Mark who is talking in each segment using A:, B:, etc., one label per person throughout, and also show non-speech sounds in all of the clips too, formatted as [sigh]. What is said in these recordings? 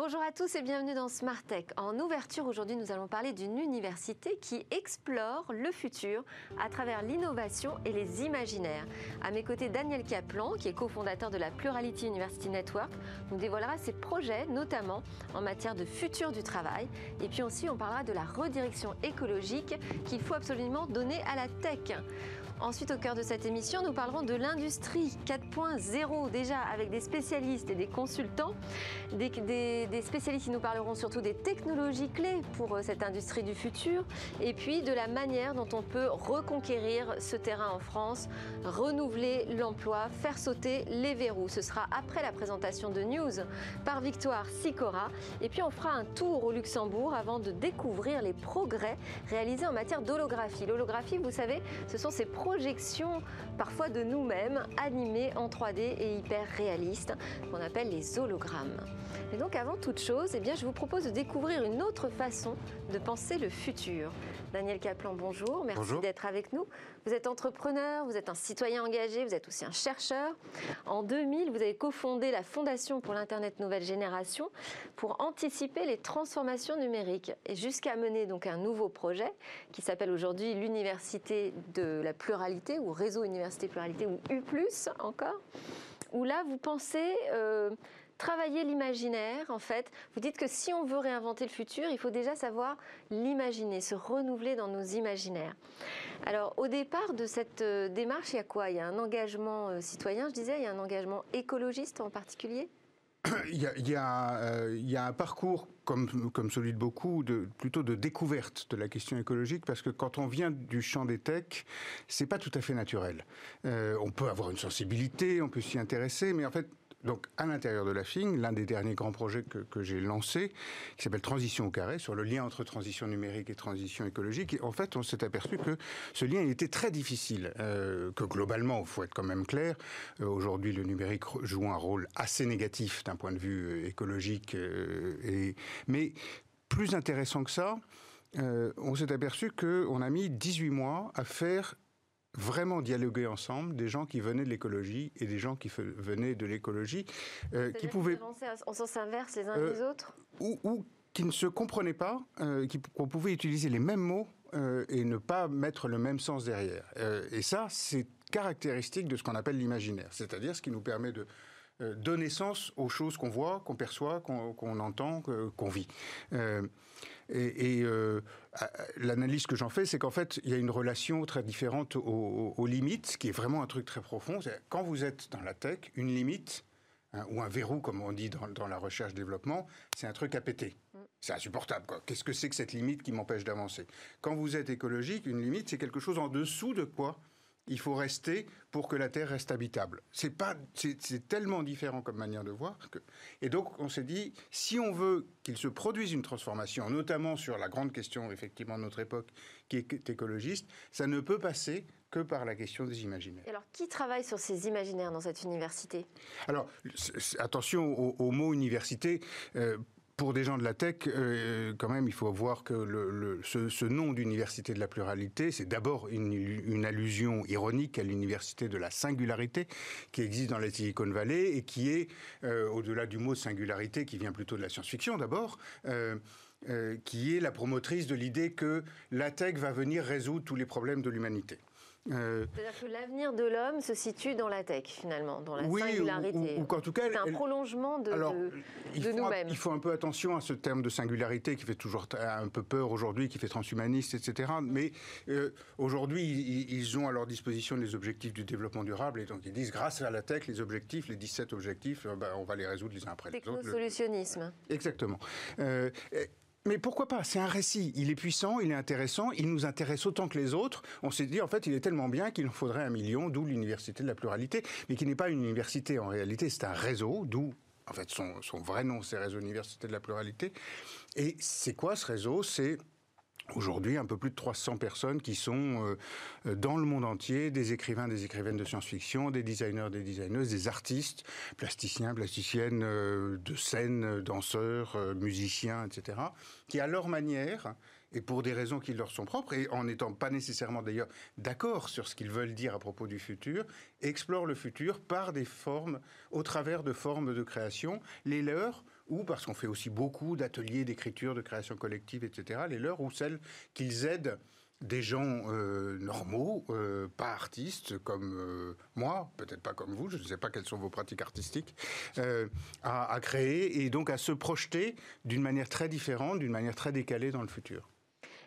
A: Bonjour à tous et bienvenue dans Smart Tech. En ouverture, aujourd'hui, nous allons parler d'une université qui explore le futur à travers l'innovation et les imaginaires. À mes côtés, Daniel Kaplan, qui est cofondateur de la Plurality University Network, nous dévoilera ses projets, notamment en matière de futur du travail. Et puis aussi, on parlera de la redirection écologique qu'il faut absolument donner à la tech. Ensuite, au cœur de cette émission, nous parlerons de l'industrie 4.0, déjà avec des spécialistes et des consultants, des, spécialistes qui nous parleront surtout des technologies clés pour euh, cette industrie du futur, et puis de la manière dont on peut reconquérir ce terrain en France, renouveler l'emploi, faire sauter les verrous. Ce sera après la présentation de News par Victoire Sicora, et puis on fera un tour au Luxembourg avant de découvrir les progrès réalisés en matière d'holographie. L'holographie, vous savez, ce sont ces projection parfois de nous-mêmes animées en 3D et hyper réalistes qu'on appelle les hologrammes. Et donc avant toute chose, eh bien, je vous propose de découvrir une autre façon de penser le futur. Daniel Kaplan, bonjour, merci d'être avec nous. Vous êtes entrepreneur, vous êtes un citoyen engagé, vous êtes aussi un chercheur. En 2000, vous avez cofondé la Fondation pour l'Internet Nouvelle Génération pour anticiper les transformations numériques et jusqu'à mener donc un nouveau projet qui s'appelle aujourd'hui l'Université de la Pluralité ou Réseau Université Pluralité ou U+, encore, où là vous pensez... Euh, travailler l'imaginaire, en fait. Vous dites que si on veut réinventer le futur, il faut déjà savoir l'imaginer, se renouveler dans nos imaginaires. Alors, au départ de cette euh, démarche, il y a quoi? Il y a un engagement euh, citoyen, je disais, il y a un engagement écologiste en particulier? [coughs]
B: Euh, il y, a, un parcours comme, comme celui de beaucoup, plutôt de découverte de la question écologique, parce que quand on vient du champ des techs, c'est pas tout à fait naturel. on peut avoir une sensibilité, on peut s'y intéresser, mais en fait, donc, à l'intérieur de la FING, l'un des derniers grands projets que, j'ai lancé, qui s'appelle Transition au carré, sur le lien entre transition numérique et transition écologique, en fait, on s'est aperçu que ce lien était très difficile, euh, que globalement, il faut être quand même clair, euh, aujourd'hui, le numérique joue un rôle assez négatif d'un point de vue euh, écologique, et, mais plus intéressant que ça, on s'est aperçu qu'on a mis 18 mois à faire vraiment dialoguer ensemble des gens qui venaient de l'écologie et des gens qui venaient de l'écologie,
A: euh, qui pouvaient en sens inverse les uns euh, les autres,
B: ou, qui ne se comprenaient pas, euh, qu'on pouvait utiliser les mêmes mots euh, et ne pas mettre le même sens derrière. et ça, c'est caractéristique de ce qu'on appelle l'imaginaire, c'est-à-dire ce qui nous permet de donner sens aux choses qu'on voit, qu'on perçoit, qu'on entend, qu'on vit. Et, euh, l'analyse que j'en fais, c'est qu'en fait, il y a une relation très différente aux, limites, ce qui est vraiment un truc très profond. Quand vous êtes dans la tech, une limite, hein, ou un verrou, comme on dit dans, la recherche-développement, c'est un truc à péter. C'est insupportable. Qu'est-ce que c'est que cette limite qui m'empêche d'avancer? Quand vous êtes écologique, une limite, c'est quelque chose en dessous de quoi? Il faut rester pour que la Terre reste habitable. C'est pas, c'est tellement différent comme manière de voir que. Et donc, on s'est dit, si on veut qu'il se produise une transformation, notamment sur la grande question effectivement de notre époque, qui est écologiste, ça ne peut passer que par la question des imaginaires.
A: alors, qui travaille sur ces imaginaires dans cette université?
B: Alors, attention au, mot université. Euh, pour des gens de la tech, euh, quand même, il faut voir que ce, nom d'université de la pluralité, c'est d'abord une, allusion ironique à l'université de la singularité qui existe dans la Silicon Valley et qui est, euh, au-delà du mot singularité, qui vient plutôt de la science-fiction d'abord, euh, qui est la promotrice de l'idée que la tech va venir résoudre tous les problèmes de l'humanité.
A: Euh, C'est-à-dire que l'avenir de l'homme se situe dans la tech, finalement, dans la singularité.
B: Ou, tout cas,
A: c'est un prolongement de, de, nous-mêmes.
B: Il faut un peu attention à ce terme de singularité qui fait toujours un peu peur aujourd'hui, qui fait transhumaniste, etc. Mais euh, aujourd'hui, ils, ont à leur disposition les objectifs du développement durable, et donc ils disent, grâce à la tech, les objectifs, les 17 objectifs, euh, ben, on va les résoudre les uns après les autres.
A: solutionnisme
B: Exactement. Mais pourquoi pas? C'est un récit. Il est puissant, il est intéressant, il nous intéresse autant que les autres. On s'est dit, en fait, il est tellement bien qu'il en faudrait un million, d'où l'université de la pluralité, mais qui n'est pas une université en réalité, c'est un réseau, d'où, en fait, son, son vrai nom, c'est Réseau Université de la Pluralité. Et c'est quoi ce réseau? C'est Aujourd'hui, un peu plus de 300 personnes qui sont euh, dans le monde entier, des écrivains, des écrivaines de science-fiction, des designers, des designeuses, des artistes, plasticiens, plasticiennes euh, de scène, danseurs, euh, musiciens, etc., qui à leur manière, et pour des raisons qui leur sont propres, et en n'étant pas nécessairement d'ailleurs d'accord sur ce qu'ils veulent dire à propos du futur, explorent le futur par des formes, au travers de formes de création, les leurs ou parce qu'on fait aussi beaucoup d'ateliers d'écriture, de création collective, etc., les leurs, ou celles qu'ils aident des gens euh, normaux, euh, pas artistes comme euh, moi, peut-être pas comme vous, je ne sais pas quelles sont vos pratiques artistiques, à, à, créer et donc à se projeter d'une manière très différente, d'une manière très décalée dans le futur.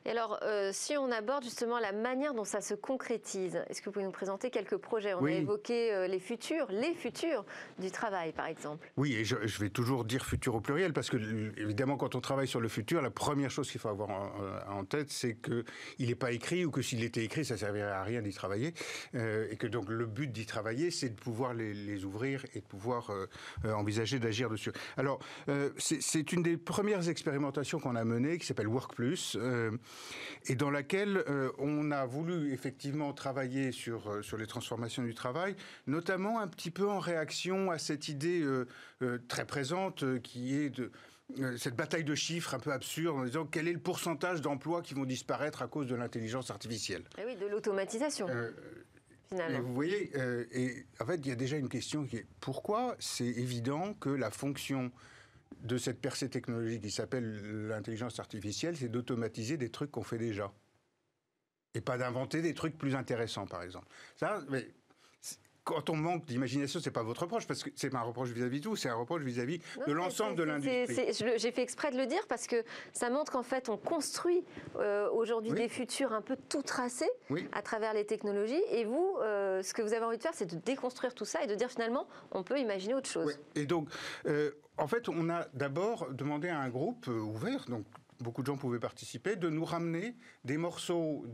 A: Et alors, euh, si on aborde justement la manière dont ça se concrétise, est-ce que vous pouvez nous présenter quelques projets? On a évoqué euh, les futurs, les futurs du travail, par exemple.
B: Oui, et je, vais toujours dire futur au pluriel, parce que évidemment, quand on travaille sur le futur, la première chose qu'il faut avoir en, tête, c'est qu'il n'est pas écrit, ou que s'il était écrit, ça ne servirait à rien d'y travailler, euh, et que donc le but d'y travailler, c'est de pouvoir les, ouvrir et de pouvoir envisager d'agir dessus. Alors, c'est une des premières expérimentations qu'on a menées, qui s'appelle Work Plus et dans laquelle euh, on a voulu effectivement travailler sur, euh, sur les transformations du travail, notamment un petit peu en réaction à cette idée euh, très présente qui est de cette bataille de chiffres un peu absurde en disant quel est le pourcentage d'emplois qui vont disparaître à cause de l'intelligence artificielle.
A: Et eh oui, de l'automatisation.
B: vous voyez, et en fait, il y a déjà une question qui est pourquoi c'est évident que la fonction de cette percée technologique qui s'appelle l'intelligence artificielle, c'est d'automatiser des trucs qu'on fait déjà. Et pas d'inventer des trucs plus intéressants, par exemple. Ça, mais quand on manque d'imagination, c'est pas votre reproche, parce que c'est pas un reproche vis-à-vis de vous, c'est un reproche vis-à-vis de l'ensemble de l'industrie.
A: J'ai fait exprès de le dire parce que ça montre qu'en fait, on construit euh, aujourd'hui des futurs un peu tout tracés à travers les technologies. Et vous, euh, ce que vous avez envie de faire, c'est de déconstruire tout ça et de dire finalement, on peut imaginer autre chose.
B: Et donc, euh, en fait, on a d'abord demandé à un groupe ouvert, donc beaucoup de gens pouvaient participer, de nous ramener des morceaux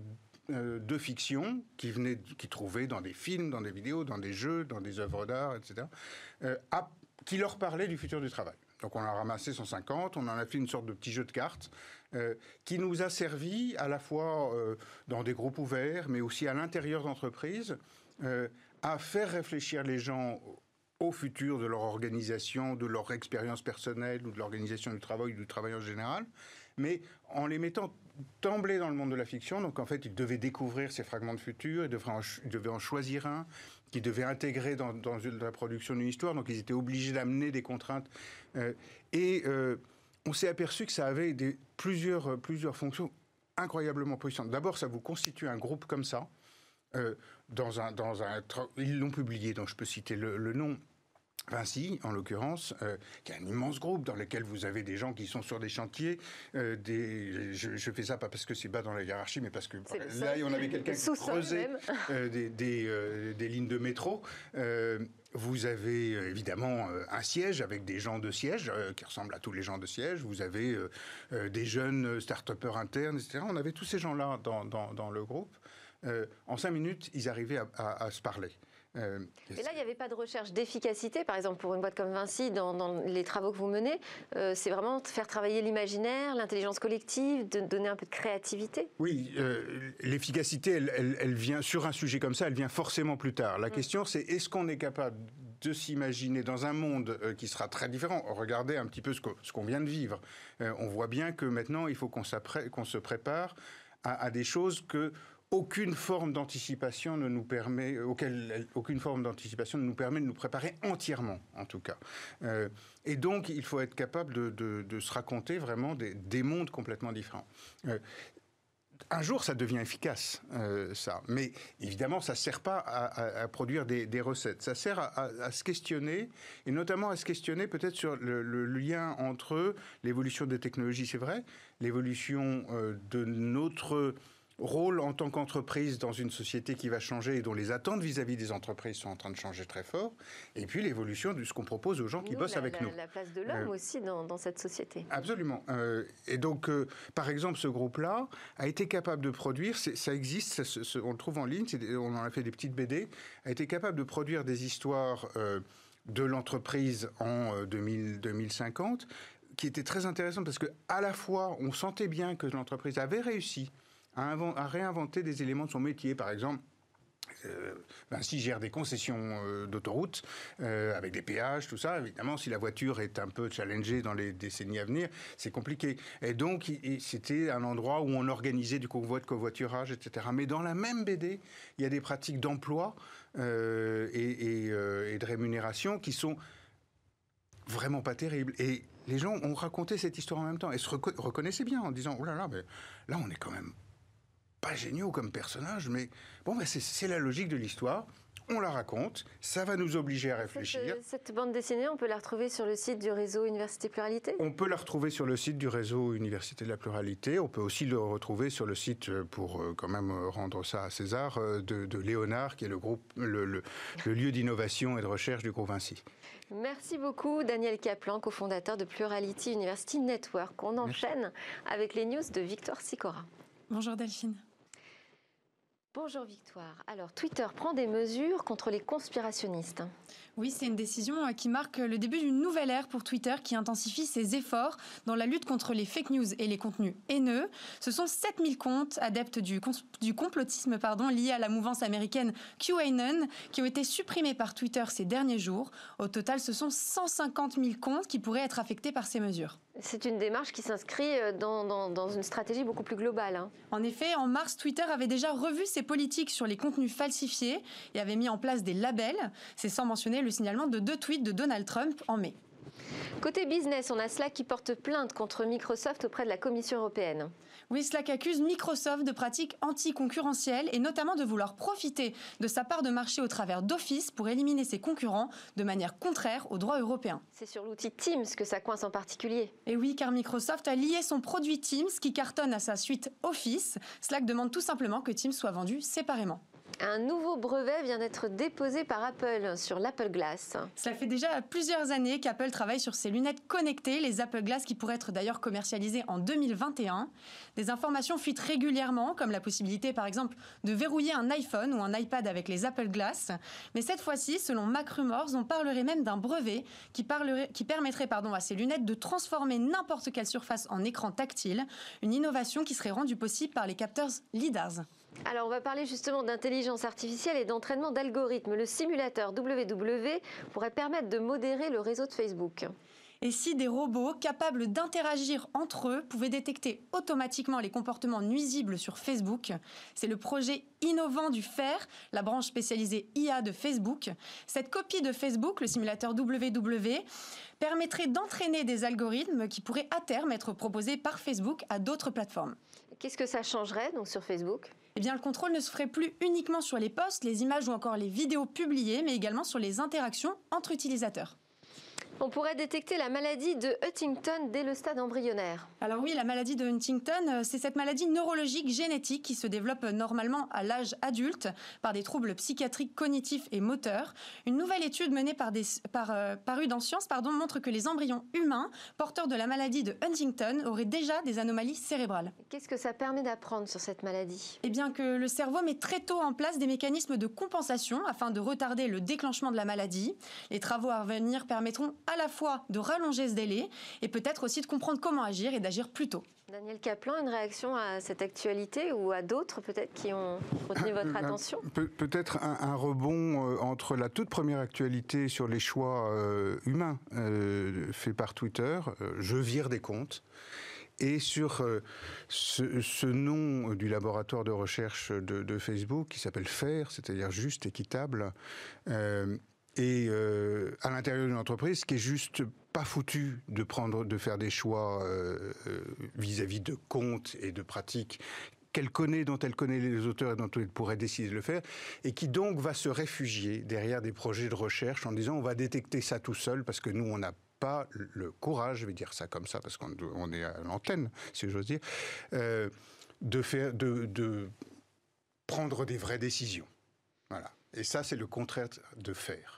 B: euh, de fiction qui trouvaient dans des films, dans des vidéos, dans des jeux, dans des œuvres d'art, etc., euh, qui leur parlaient du futur du travail. Donc on a ramassé 150, on en a fait une sorte de petit jeu de cartes euh, qui nous a servi à la fois dans des groupes ouverts, mais aussi à l'intérieur d'entreprises, à faire réfléchir les gens au futur de leur organisation, de leur expérience personnelle ou de l'organisation du travail, du travail en général, mais en les mettant d'emblée dans le monde de la fiction. Donc en fait, ils devaient découvrir ces fragments de futur, ils devaient en, choisir un qu'ils devaient intégrer dans, la production d'une histoire. Donc ils étaient obligés d'amener des contraintes. Euh, et euh, on s'est aperçu que ça avait des, plusieurs, plusieurs fonctions incroyablement puissantes. D'abord, ça vous constitue un groupe comme ça. Euh, dans un, dans un, ils l'ont publié, donc je peux citer le nom. Vinci, en l'occurrence, euh, qui est un immense groupe dans lequel vous avez des gens qui sont sur des chantiers. Euh, des, je, fais ça pas parce que c'est bas dans la hiérarchie, mais parce que là, on avait quelqu'un qui creusait euh, des, des, lignes de métro. vous avez évidemment un siège avec des gens de siège qui ressemblent à tous les gens de siège. Vous avez des jeunes start-upers internes, etc. On avait tous ces gens-là dans, dans, dans, le groupe. En cinq minutes, ils arrivaient à, à se parler.
A: Euh, et là, il n'y avait pas de recherche d'efficacité, par exemple, pour une boîte comme Vinci, dans, les travaux que vous menez. Euh, c'est vraiment de faire travailler l'imaginaire, l'intelligence collective, de donner un peu de créativité.
B: Oui, euh, l'efficacité, elle, vient sur un sujet comme ça, elle vient forcément plus tard. La mm. question, c'est est-ce qu'on est capable de s'imaginer dans un monde qui sera très différent? Regardez un petit peu ce qu'on vient de vivre. on voit bien que maintenant, il faut qu'on se prépare à, à, des choses que aucune forme d'anticipation ne nous permet, auquel, aucune forme d'anticipation ne nous permet de nous préparer entièrement, en tout cas. Euh, et donc, il faut être capable de, se raconter vraiment des, mondes complètement différents. Euh, un jour, ça devient efficace, euh, ça. Mais évidemment, ça ne sert pas à, produire des, recettes. Ça sert à, se questionner, et notamment à se questionner peut-être sur le, lien entre l'évolution des technologies, c'est vrai, l'évolution de notre rôle en tant qu'entreprise dans une société qui va changer et dont les attentes vis-à-vis des entreprises sont en train de changer très fort, et puis l'évolution de ce qu'on propose aux gens qui bossent avec nous.
A: La place de l'homme euh, aussi dans, cette société.
B: Absolument. Euh, et donc, euh, par exemple, ce groupe-là a été capable de produire, ça existe, on le trouve en ligne, on en a fait des petites BD, a été capable de produire des histoires de l'entreprise en 2000, 2050 qui étaient très intéressantes parce que à la fois on sentait bien que l'entreprise avait réussi à, réinventer des éléments de son métier. Par exemple, euh, Vinci gère des concessions euh, d'autoroutes euh, avec des péages, tout ça. Évidemment, si la voiture est un peu challengée dans les décennies à venir, c'est compliqué. Et donc, c'était un endroit où on organisait du convoi de covoiturage, etc. Mais dans la même BD, il y a des pratiques d'emploi et, et, de rémunération qui sont vraiment pas terrible. Et les gens ont raconté cette histoire en même temps et se reconnaissaient bien en disant, oh là là, mais là on est quand même pas géniaux comme personnage, mais bon, ben c'est la logique de l'histoire on la raconte, ça va nous obliger à réfléchir.
A: Euh, cette, bande dessinée, on peut la retrouver sur le site du réseau Université Pluralité?
B: On peut la retrouver sur le site du réseau Université de la Pluralité. On peut aussi le retrouver sur le site, euh, pour euh, quand même rendre ça à César, de, Léonard, qui est le, groupe, le, lieu d'innovation et de recherche du groupe Vinci.
A: Merci beaucoup, Daniel Kaplan, cofondateur de Plurality University Network. On enchaîne avec les news de Victoire Sicora.
C: Bonjour Delphine.
A: Bonjour Victoire. Alors Twitter prend des mesures contre les conspirationnistes.
C: Oui, c'est une décision euh, qui marque le début d'une nouvelle ère pour Twitter qui intensifie ses efforts dans la lutte contre les fake news et les contenus haineux. Ce sont 7000 comptes adeptes du, complotisme pardon, liés à la mouvance américaine QAnon qui ont été supprimés par Twitter ces derniers jours. Au total, ce sont 150 000 comptes qui pourraient être affectés par ces mesures.
A: C'est une démarche qui s'inscrit euh, dans, dans, une stratégie beaucoup plus globale. Hein.
C: En effet, en mars, Twitter avait déjà revu ses politiques sur les contenus falsifiés et avait mis en place des labels. C'est sans mentionner le signalement de deux tweets de Donald Trump en mai.
A: Côté business, on a Slack qui porte plainte contre Microsoft auprès de la Commission européenne.
C: Oui, Slack accuse Microsoft de pratiques anticoncurrentielles et notamment de vouloir profiter de sa part de marché au travers d'Office pour éliminer ses concurrents de manière contraire aux droits européens.
A: C'est sur l'outil Teams que ça coince en particulier.
C: Et oui, car Microsoft a lié son produit Teams qui cartonne à sa suite Office. Slack demande tout simplement que Teams soit vendu séparément.
A: Un nouveau brevet vient d'être déposé par Apple sur l'Apple Glass.
C: Cela fait déjà plusieurs années qu'Apple travaille sur ses lunettes connectées, les Apple Glass qui pourraient être d'ailleurs commercialisées en 2021. Des informations fuitent régulièrement, comme la possibilité par exemple de verrouiller un iPhone ou un iPad avec les Apple Glass. Mais cette fois-ci, selon Mac Rumors, on parlerait même d'un brevet qui, permettrait pardon, à ces lunettes de transformer n'importe quelle surface en écran tactile, une innovation qui serait rendue possible par les capteurs LIDARs.
A: Alors, on va parler justement d'intelligence artificielle et d'entraînement d'algorithmes. Le simulateur WW pourrait permettre de modérer le réseau de Facebook.
C: Et si des robots capables d'interagir entre eux pouvaient détecter automatiquement les comportements nuisibles sur Facebook C'est le projet innovant du FAIR, la branche spécialisée IA de Facebook. Cette copie de Facebook, le simulateur WW, permettrait d'entraîner des algorithmes qui pourraient à terme être proposés par Facebook à d'autres plateformes.
A: Qu'est-ce que ça changerait donc sur Facebook?
C: Eh bien, le contrôle ne se ferait plus uniquement sur les posts, les images ou encore les vidéos publiées, mais également sur les interactions entre utilisateurs.
A: On pourrait détecter la maladie de Huntington dès le stade embryonnaire.
C: Alors oui, la maladie de Huntington, euh, c'est cette maladie neurologique génétique qui se développe normalement à l'âge adulte par des troubles psychiatriques cognitifs et moteurs. Une nouvelle étude menée par des, par, euh, parue dans Science pardon, montre que les embryons humains porteurs de la maladie de Huntington auraient déjà des anomalies cérébrales.
A: Qu'est-ce que ça permet d'apprendre sur cette maladie?
C: Eh bien que le cerveau met très tôt en place des mécanismes de compensation afin de retarder le déclenchement de la maladie. Les travaux à venir permettront à la fois de rallonger ce délai et peut-être aussi de comprendre comment agir et d'agir plus tôt.
A: Daniel Kaplan, une réaction à cette actualité ou à d'autres peut-être qui ont retenu votre euh, attention?
B: Peut-être un, rebond euh, entre la toute première actualité sur les choix euh, humains fait par Twitter, je vire des comptes, et sur ce, nom du laboratoire de recherche de, de Facebook qui s'appelle FAIR, c'est-à-dire juste, équitable et euh, à l'intérieur d'une entreprise qui est juste pas foutu de prendre, de faire des choix euh, euh, vis-à-vis de comptes et de pratiques qu'elle connaît, dont elle connaît les auteurs et dont elle pourrait décider de le faire, et qui donc va se réfugier derrière des projets de recherche en disant on va détecter ça tout seul parce que nous on n'a pas le courage, je vais dire ça comme ça parce qu'on est à l'antenne, si j'ose dire, de faire, de, prendre des vraies décisions. Voilà. Et ça, c'est le contraire de faire.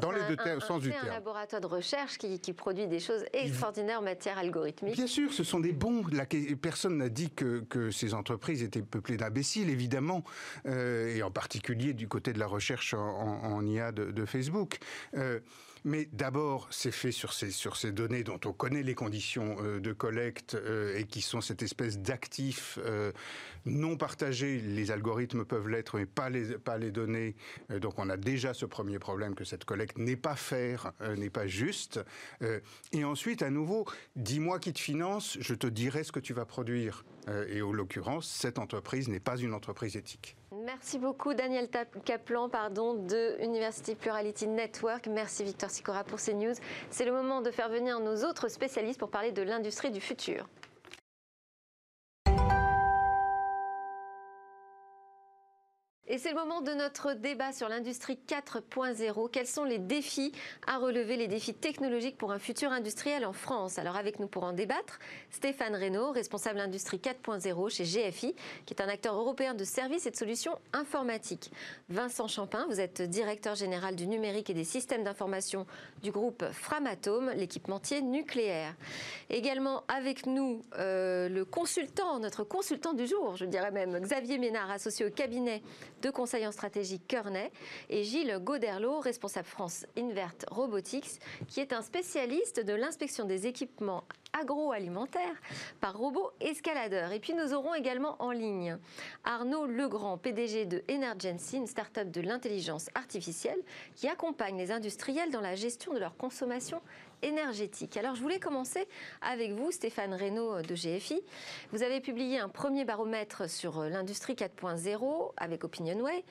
A: Dans les deux sens du terme. un laboratoire de recherche qui, produit des choses extraordinaires en matière algorithmique.
B: Bien sûr, ce sont des bons. La, personne n'a dit que, ces entreprises étaient peuplées d'imbéciles, évidemment, euh, et en particulier du côté de la recherche en, IA de, Facebook. Euh, mais d'abord, c'est fait sur ces, données dont on connaît les conditions euh, de collecte euh, et qui sont cette espèce d'actifs euh, non partagés. Les algorithmes peuvent l'être, mais pas les, pas les données. donc on a déjà ce premier problème que cette collecte n'est pas faire, n'est pas juste. et ensuite, à nouveau, dis-moi qui te finance, je te dirai ce que tu vas produire. et en l'occurrence, cette entreprise n'est pas une entreprise éthique.
A: Merci beaucoup Daniel Kaplan de University Plurality Network. Merci Victor Sicora pour ces news. C'est le moment de faire venir nos autres spécialistes pour parler de l'industrie du futur. Et c'est le moment de notre débat sur l'industrie 4.0. Quels sont les défis à relever, les défis technologiques pour un futur industriel en France? Alors avec nous pour en débattre, Stéphane Reynaud, responsable industrie 4.0 chez GFI, qui est un acteur européen de services et de solutions informatiques. Vincent Champin, vous êtes directeur général du numérique et des systèmes d'information du groupe Framatome, l'équipementier nucléaire. Également avec nous, euh, le consultant, notre consultant du jour, je dirais même, Xavier Ménard, associé au cabinet de conseil en stratégie et Gilles Goderlo, responsable France Invert Robotics, qui est un spécialiste de l'inspection des équipements agroalimentaires par robot escaladeur. Et puis nous aurons également en ligne Arnaud Legrand, PDG de Energency, une start-up de l'intelligence artificielle qui accompagne les industriels dans la gestion de leur consommation énergétique. Alors je voulais commencer avec vous, Stéphane Reynaud de GFI. Vous avez publié un premier baromètre sur euh, l'industrie 4.0 avec Opinionway.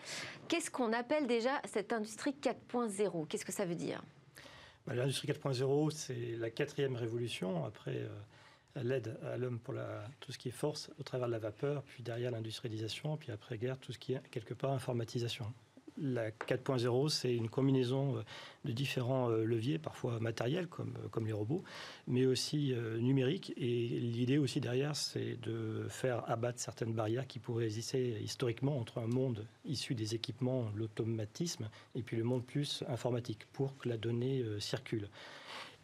A: Qu'est-ce qu'on appelle déjà cette industrie 4.0 Qu'est-ce que ça veut dire?
D: Bah, L'industrie 4.0, c'est la quatrième révolution après euh, l'aide à l'homme pour tout ce qui est force au travers de la vapeur, puis derrière l'industrialisation, puis après guerre, tout ce qui est quelque part informatisation la 4.0, c'est une combinaison euh, de différents euh, leviers, parfois matériels euh, comme les robots, mais aussi numériques. Et l'idée aussi derrière, c'est de faire abattre certaines barrières qui pourraient exister historiquement entre un monde issu des équipements, l'automatisme, et puis le monde plus informatique, pour que la donnée circule.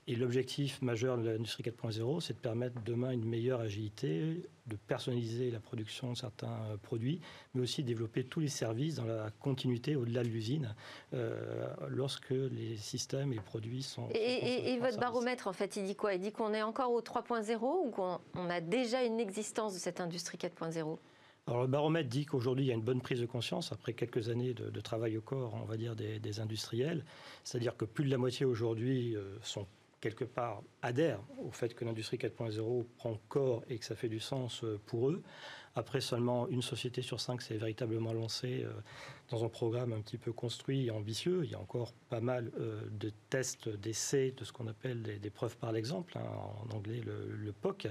D: Et l'objectif majeur de l'industrie 4.0, c'est de permettre demain une meilleure agilité, de personnaliser la production de certains euh, produits, mais aussi de développer tous les services dans la continuité au-delà de l'usine, euh, lorsque les systèmes et les produits sont...
A: Et, et votre baromètre, en fait, il dit quoi? Il dit qu'on est encore au 3.0 ou qu'on a déjà une existence de cette industrie 4.0
D: alors le baromètre dit qu'aujourd'hui il y a une bonne prise de conscience après quelques années de, travail au corps, on va dire des, industriels. C'est-à-dire que plus de la moitié aujourd'hui euh, sont quelque part, adhèrent au fait que l'industrie 4.0 prend corps et que ça fait du sens euh, pour eux. Après, seulement une société sur cinq s'est véritablement lancée euh, dans un programme un petit peu construit et ambitieux. Il y a encore pas mal euh, de tests, d'essais, de ce qu'on appelle des, preuves par l'exemple, hein, en anglais le, POC.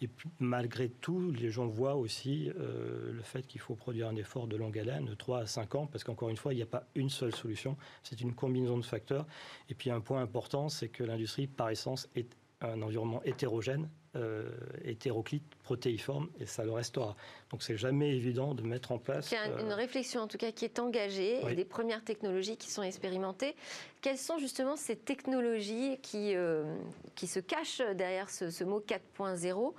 D: Et malgré tout, les gens voient aussi euh, le fait qu'il faut produire un effort de longue haleine, de 3 à 5 ans, parce qu'encore une fois, il n'y a pas une seule solution, c'est une combinaison de facteurs. Et puis un point important, c'est que l'industrie, par essence, est un environnement hétérogène, euh, hétéroclite, protéiforme, et ça le restera. Donc c'est jamais évident de mettre en place.
A: Il y a une euh, réflexion en tout cas qui est engagée, et des premières technologies qui sont expérimentées. Quelles sont justement ces technologies qui, euh, qui se cachent derrière ce, mot 4.0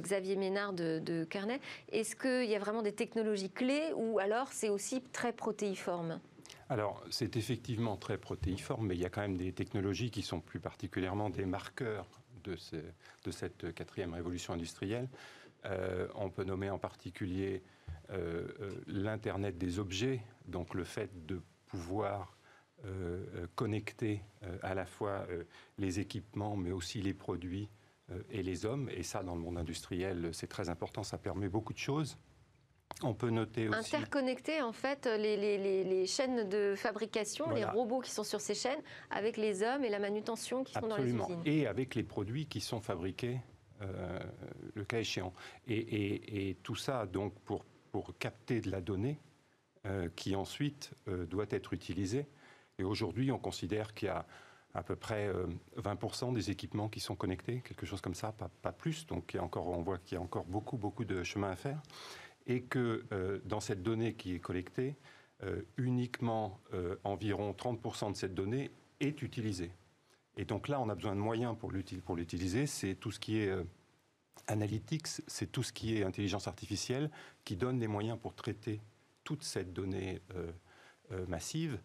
A: Xavier Ménard de, de Carnet, est-ce qu'il y a vraiment des technologies clés ou alors c'est aussi très protéiforme?
E: Alors, c'est effectivement très protéiforme, mais il y a quand même des technologies qui sont plus particulièrement des marqueurs de, cette quatrième révolution industrielle. Euh, on peut nommer en particulier euh, euh, l'Internet des objets, donc le fait de pouvoir connecter à la fois les équipements, mais aussi les produits et les hommes. Et ça, dans le monde industriel, c'est très important, ça permet beaucoup de choses. On peut noter aussi.
A: Interconnecter en fait les, chaînes de fabrication, les robots qui sont sur ces chaînes, avec les hommes et la manutention qui sont dans les usines.
E: Et avec les produits qui sont fabriqués, euh, le cas échéant. Et, tout ça, donc, pour, pour capter de la donnée euh, qui ensuite euh, doit être utilisée. Et aujourd'hui, on considère qu'il y a à peu près 20% des équipements qui sont connectés, quelque chose comme ça, pas, pas plus. Donc, il y a encore, on voit qu'il y a encore beaucoup, beaucoup de chemin à faire et que euh, dans cette donnée qui est collectée, euh, uniquement euh, environ 30% de cette donnée est utilisée. Et donc là, on a besoin de moyens pour l'utiliser. C'est tout ce qui est analytics, c'est tout ce qui est intelligence artificielle qui donne les moyens pour traiter toute cette donnée massive.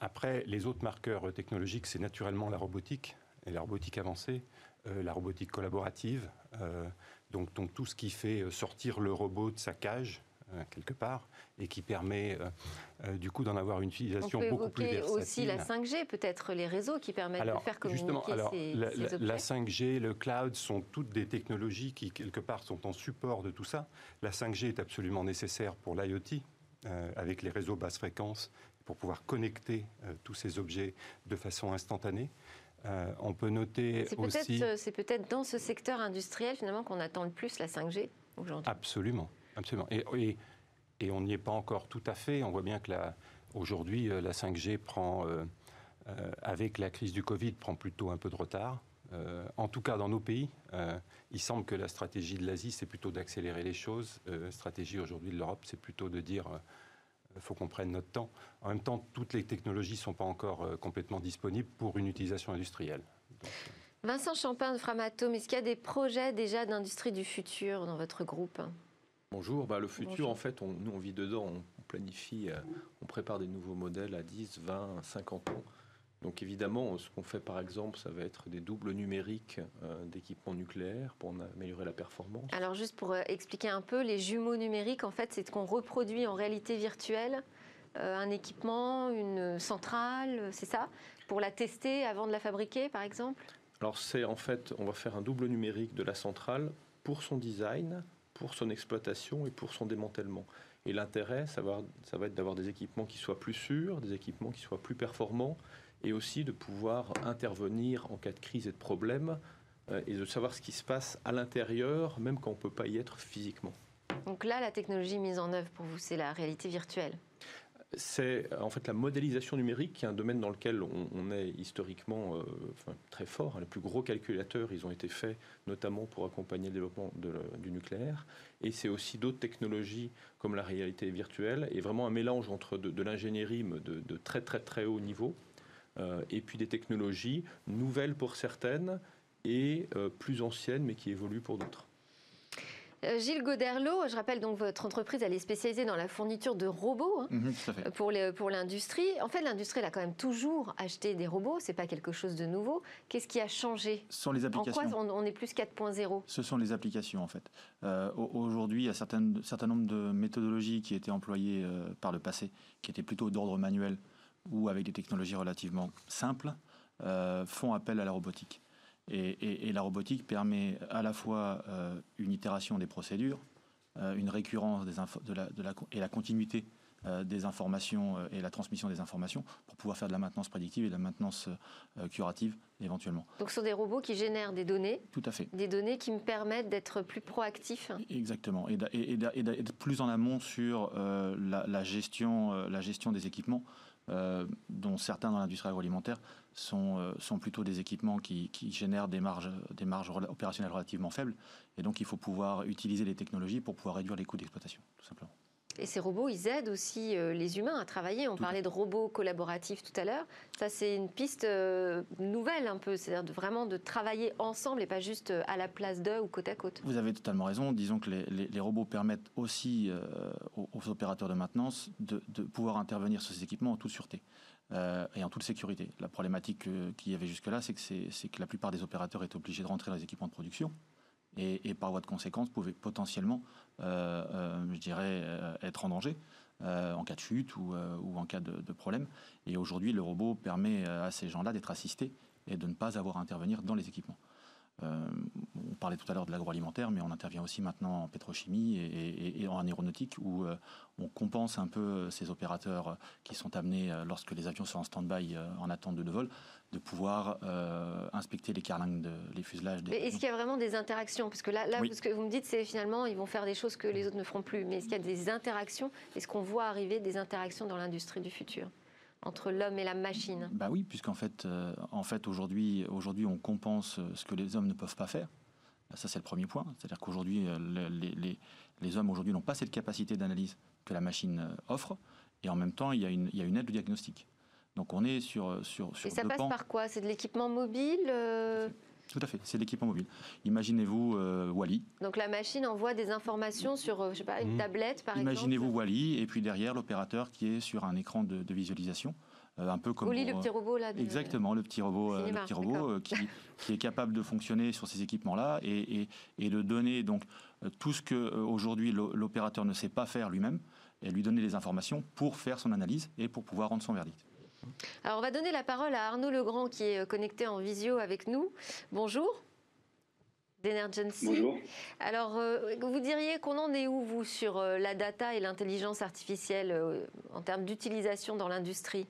E: après, les autres marqueurs technologiques, c'est naturellement la robotique et la robotique avancée, la robotique collaborative, donc, tout ce qui fait euh, sortir le robot de sa cage, euh, quelque part, et qui permet euh, du coup d'en avoir une utilisation beaucoup plus versatile.
A: aussi la 5G, peut-être les réseaux qui permettent de faire communiquer
E: justement, alors, la, la, 5G, le cloud sont toutes des technologies qui quelque part sont en support de tout ça. La 5G est absolument nécessaire pour l'IoT, avec les réseaux basse fréquence pour pouvoir connecter tous ces objets de façon instantanée. On peut noter aussi...
A: C'est peut-être dans ce secteur industriel finalement qu'on attend le plus la 5G aujourd'hui.
E: Absolument, absolument. Et, et, on n'y est pas encore tout à fait. On voit bien que aujourd'hui la 5G prend, avec la crise du Covid, prend plutôt un peu de retard. Euh, en tout cas, dans nos pays, euh, il semble que la stratégie de l'Asie, c'est plutôt d'accélérer les choses. La euh, stratégie aujourd'hui de l'Europe, c'est plutôt de dire il faut qu'on prenne notre temps. En même temps, toutes les technologies ne sont pas encore complètement disponibles pour une utilisation industrielle.
A: Vincent Champin de Framatome, est-ce qu'il y a des projets déjà d'industrie du futur dans votre groupe?
F: Bonjour, bah, le futur, en fait, nous on vit dedans, on planifie, on prépare des nouveaux modèles à 10, 20, 50 ans. Donc évidemment, ce qu'on fait par exemple, ça va être des doubles numériques euh, d'équipements nucléaires pour améliorer la performance.
A: Alors juste pour euh, expliquer un peu, les jumeaux numériques, en fait, c'est ce qu'on reproduit en réalité virtuelle euh, un équipement, une centrale, c'est ça? Pour la tester avant de la fabriquer, par exemple?
F: Alors c'est en fait, on va faire un double numérique de la centrale pour son design, pour son exploitation et pour son démantèlement. Et l'intérêt, ça va, ça va être d'avoir des équipements qui soient plus sûrs, des équipements qui soient plus performants et aussi de pouvoir intervenir en cas de crise et de problème euh, et de savoir ce qui se passe à l'intérieur, même quand on ne peut pas y être physiquement.
A: Donc là, la technologie mise en œuvre pour vous, c'est la réalité virtuelle?
F: C'est en fait la modélisation numérique, qui est un domaine dans lequel on, est historiquement euh, très fort. Les plus gros calculateurs, ils ont été faits notamment pour accompagner le développement du nucléaire. Et c'est aussi d'autres technologies comme la réalité virtuelle, et vraiment un mélange entre de, l'ingénierie de, de, très très très haut niveau euh, et puis des technologies nouvelles pour certaines et euh, plus anciennes mais qui évoluent pour d'autres.
A: Euh, Gilles Goderlo, je rappelle donc votre entreprise, elle est spécialisée dans la fourniture de robots hein, mhm, pour, pour l'industrie. En fait, l'industrie, elle a quand même toujours acheté des robots, c'est pas quelque chose de nouveau. Qu'est-ce qui a changé?
G: Ce sont les applications.
A: En quoi on, est plus 4.0
G: Ce sont les applications, en fait. Aujourd'hui, il y a un certain nombre de méthodologies qui étaient employées par le passé, qui étaient plutôt d'ordre manuel, ou avec des technologies relativement simples, euh, font appel à la robotique. Et, la robotique permet à la fois euh, une itération des procédures, euh, une récurrence des de la, de la, et la continuité des informations et la transmission des informations pour pouvoir faire de la maintenance prédictive et de la maintenance curative éventuellement.
A: Donc ce sont des robots qui génèrent des données
G: Tout à fait.
A: Des données qui me permettent d'être plus proactif
G: Exactement. Et d'être plus en amont sur la, gestion, la gestion des équipements euh, dont certains dans l'industrie agroalimentaire sont, euh, sont plutôt des équipements qui, génèrent des marges, des marges opérationnelles relativement faibles. Et donc, il faut pouvoir utiliser les technologies pour pouvoir réduire les coûts d'exploitation, tout simplement.
A: Et ces robots, ils aident aussi euh, les humains à travailler. On parlait de robots collaboratifs tout à l'heure. Ça, c'est une piste euh, nouvelle un peu, c'est-à-dire vraiment de travailler ensemble et pas juste euh, à la place d'eux ou côte à côte.
G: Vous avez totalement raison. Disons que les, robots permettent aussi aux, opérateurs de maintenance de, pouvoir intervenir sur ces équipements en toute sûreté. et en toute sécurité. La problématique qu'il y avait jusque-là, c'est que, que la plupart des opérateurs étaient obligés de rentrer dans les équipements de production et, par voie de conséquence pouvaient potentiellement, euh, euh, je dirais, euh, être en danger. en cas de chute ou, en cas de, problème. Et aujourd'hui, le robot permet à ces gens-là d'être assistés et de ne pas avoir à intervenir dans les équipements. On parlait tout à l'heure de l'agroalimentaire, mais on intervient aussi maintenant en pétrochimie et, en aéronautique, où on compense un peu ces opérateurs qui sont amenés, lorsque les avions sont en stand-by en attente de, vol, de pouvoir inspecter les carlingues, de, les fuselages.
A: mais est-ce qu'il y a vraiment des interactions? Parce que là, là ce que vous me dites, c'est finalement, ils vont faire des choses que les autres ne feront plus. Mais est-ce qu'il y a des interactions? Est-ce qu'on voit arriver des interactions dans l'industrie du futur entre l'homme et la machine?
G: Bah oui, puisqu'en fait, euh, en fait aujourd'hui, aujourd'hui, on compense euh, ce que les hommes ne peuvent pas faire. Ça, c'est le premier point. C'est-à-dire qu'aujourd'hui, euh, les, les, les, hommes aujourd'hui n'ont pas cette capacité d'analyse que la machine offre, et en même temps, il y a une, il y a une aide au diagnostic. Donc on est sur sur, sur
A: Et ça passe par quoi? C'est de l'équipement mobile
G: tout à fait, c'est l'équipement mobile. Imaginez-vous euh, Wally.
A: Donc la machine envoie des informations sur, euh, je sais pas, une mmh. tablette par
G: exemple. Imaginez-vous Wally et puis derrière l'opérateur qui est sur un écran de, visualisation.
A: Euh, un peu comme Wally, le petit robot là.
G: Exactement, le petit robot, le petit robot qui, qui, est capable de fonctionner sur ces équipements-là et, et, et, de donner donc tout ce que aujourd'hui l'opérateur ne sait pas faire lui-même et lui donner les informations pour faire son analyse et pour pouvoir rendre son verdict.
A: Alors on va donner la parole à Arnaud Legrand qui est euh, connecté en visio avec nous. Bonjour. d'Energency.
H: Bonjour.
A: Alors, euh, vous diriez qu'on en est où, vous, sur euh, la data et l'intelligence artificielle euh, en termes d'utilisation dans l'industrie?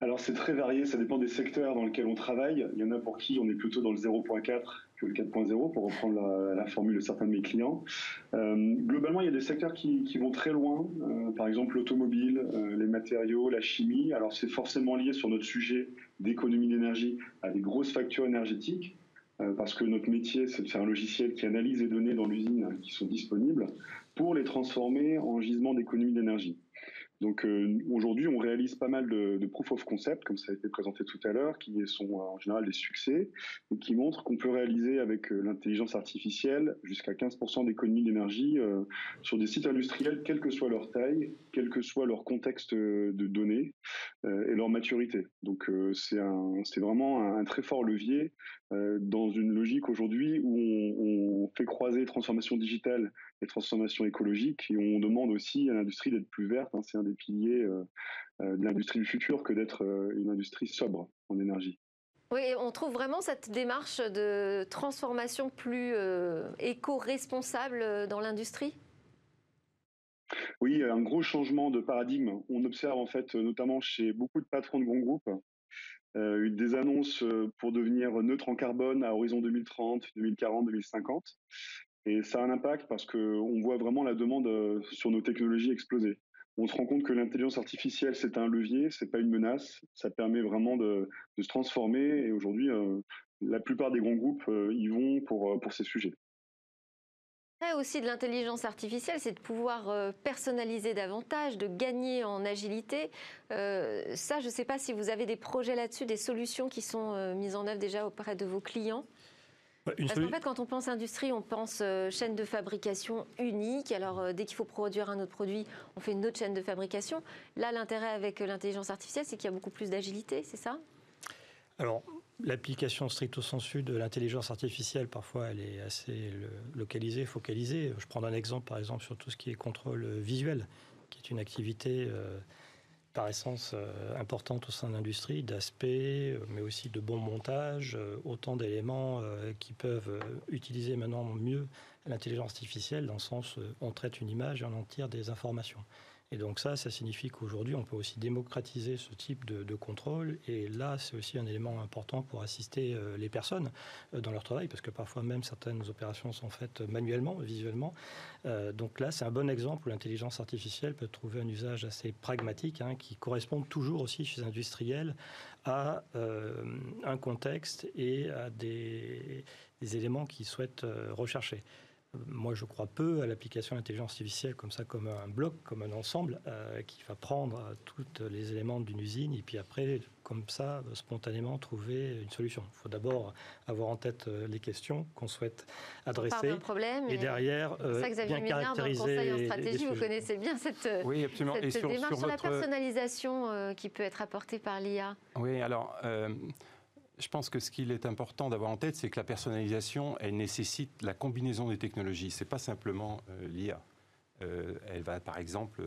H: Alors, c'est très varié, ça dépend des secteurs dans lesquels on travaille. Il y en a pour qui on est plutôt dans le 0.4 le 4.0, pour reprendre la, formule de certains de mes clients. globalement, il y a des secteurs qui, vont très loin, par exemple l'automobile, les matériaux, la chimie. Alors, c'est forcément lié sur notre sujet d'économie d'énergie à des grosses factures énergétiques. Euh, parce que notre métier, c'est de faire un logiciel qui analyse les données dans l'usine qui sont disponibles pour les transformer en gisement d'économie d'énergie. Donc euh, aujourd'hui, on réalise pas mal de, de, proof of concept, comme ça a été présenté tout à l'heure, qui sont euh, en général des succès et qui montrent qu'on peut réaliser avec euh, l'intelligence artificielle jusqu'à 15% d'économie d'énergie euh, sur des sites industriels, quelle que soit leur taille, quel que soit leur contexte de données euh, et leur maturité. Donc c'est vraiment un, un, très fort levier dans une logique aujourd'hui où on, on fait croiser transformation digitale et transformation écologique et on demande aussi à l'industrie d'être plus verte. Hein, c'est un des piliers euh, euh, de l'industrie du futur que d'être euh, une industrie sobre en énergie.
A: Oui, on trouve vraiment cette démarche de transformation plus éco-responsable dans l'industrie?
H: Oui, un gros changement de paradigme. On observe en fait, notamment chez beaucoup de patrons de grands groupes, euh, des annonces pour devenir neutre en carbone à horizon 2030, 2040, 2050. Et ça a un impact parce qu'on voit vraiment la demande sur nos technologies exploser on se rend compte que l'intelligence artificielle, c'est un levier, c'est pas une menace. Ça permet vraiment de, se transformer. Et aujourd'hui, euh, la plupart des grands groupes euh, y vont pour, euh, ces sujets.
A: aussi de l'intelligence artificielle, c'est de pouvoir euh, personnaliser davantage, de gagner en agilité. Euh, ça, je ne sais pas si vous avez des projets là-dessus, des solutions qui sont euh, mises en œuvre déjà auprès de vos clients.
D: Une
A: Parce qu'en fait, quand on pense industrie, on pense euh, chaîne de fabrication unique. Alors, euh, dès qu'il faut produire un autre produit, on fait une autre chaîne de fabrication. Là, l'intérêt avec euh, l'intelligence artificielle, c'est qu'il y a beaucoup plus d'agilité, c'est ça?
D: Alors, l'application stricto sensu de l'intelligence artificielle, parfois, elle est assez localisée, focalisée. Je prends un exemple, par exemple, sur tout ce qui est contrôle visuel, qui est une activité euh, par essence euh, importante au sein de l'industrie, d'aspect, euh, mais aussi de bon montage, euh, autant d'éléments qui peuvent utiliser maintenant mieux l'intelligence artificielle dans le sens on traite une image et on en tire des informations. Et donc ça, ça signifie qu'aujourd'hui, on peut aussi démocratiser ce type de, contrôle. Et là, c'est aussi un élément important pour assister euh, les personnes euh, dans leur travail, parce que parfois même certaines opérations sont faites manuellement, visuellement. Euh, donc là, c'est un bon exemple où l'intelligence artificielle peut trouver un usage assez pragmatique, hein, qui correspond toujours aussi chez les industriels à un contexte et à des, des éléments qu'ils souhaitent rechercher moi, je crois peu à l'application de l'intelligence artificielle comme ça, comme un bloc, comme un ensemble, euh, qui va prendre tous les éléments d'une usine et puis après, comme ça, spontanément trouver une solution. Il faut d'abord avoir en tête euh, les questions qu'on souhaite adresser.
A: Problème,
D: et, derrière,
A: euh, ça, Xavier
D: bien
A: Ménard. Dans le conseil en stratégie, vous connaissez bien cette,
E: oui, absolument.
A: cette
E: et sur,
A: démarche
E: sur,
A: sur,
E: votre...
A: la personnalisation euh, qui peut être apportée par l'IA.
E: Oui, alors. Euh, je pense que ce qu'il est important d'avoir en tête, c'est que la personnalisation, elle nécessite la combinaison des technologies. C'est pas simplement euh, l'IA. Euh, elle va, par exemple,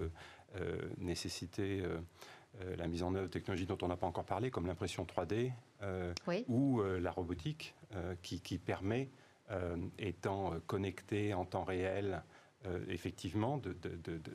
E: euh, nécessiter la mise en œuvre de technologies dont on n'a pas encore parlé, comme l'impression 3D
A: oui.
E: ou la robotique, qui, qui, permet, étant connecté en temps réel, effectivement,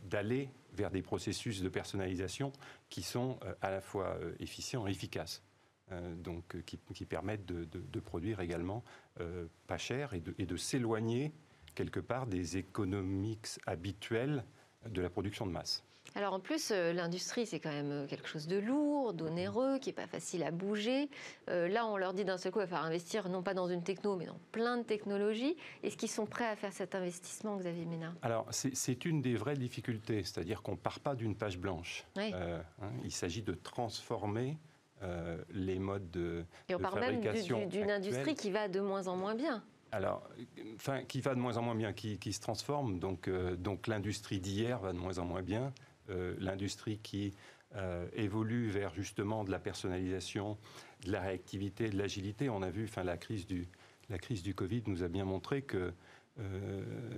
E: d'aller de, de, vers des processus de personnalisation qui sont à la fois efficients et efficaces. Euh, donc, qui, qui, permettent de, de, de, produire également euh, pas cher et de, et de s'éloigner quelque part des économiques habituelles de la production de masse.
A: Alors en plus, euh, l'industrie, c'est quand même quelque chose de lourd, d'onéreux, qui n'est pas facile à bouger. Euh, là, on leur dit d'un seul coup, il va falloir investir non pas dans une techno, mais dans plein de technologies. Est-ce qu'ils sont prêts à faire cet investissement, Xavier Ménard?
E: Alors, c'est une des vraies difficultés, c'est-à-dire qu'on ne part pas d'une page blanche.
A: Oui.
E: Euh, hein, il s'agit de transformer euh, les modes de,
A: Et on
E: de
A: parle
E: fabrication
A: même d'une industrie qui va de moins en moins bien.
E: Alors, enfin, qui va de moins en moins bien, qui, qui se transforme. Donc, euh, donc l'industrie d'hier va de moins en moins bien. Euh, l'industrie qui euh, évolue vers justement de la personnalisation, de la réactivité, de l'agilité. On a vu, enfin, la crise du la crise du Covid nous a bien montré que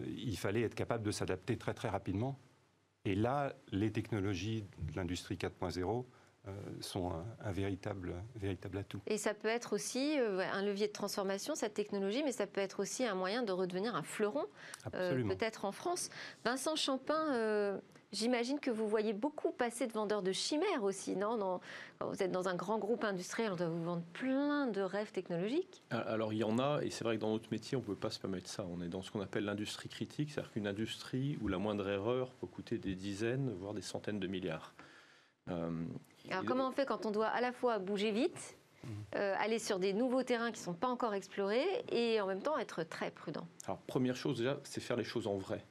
E: il fallait être capable de s'adapter très très rapidement. Et là, les technologies de l'industrie 4.0 sont un, véritable, véritable atout.
A: Et ça peut être aussi un levier de transformation, cette technologie, mais ça peut être aussi un moyen de redevenir un fleuron, peut-être en France. Vincent Champin, J'imagine que vous voyez beaucoup passer de vendeurs de chimères aussi, non? Vous êtes dans un grand groupe industriel, on doit vous vendre plein de rêves technologiques.
F: Alors il y en a, et c'est vrai que dans notre métier, on ne peut pas se permettre ça. On est dans ce qu'on appelle l'industrie critique, c'est-à-dire qu'une industrie où la moindre erreur peut coûter des dizaines, voire des centaines de milliards.
A: Euh, Alors comment on fait quand on doit à la fois bouger vite, mmh. euh, aller sur des nouveaux terrains qui ne sont pas encore explorés et en même temps être très prudent?
F: Alors première chose déjà, c'est faire les choses en vrai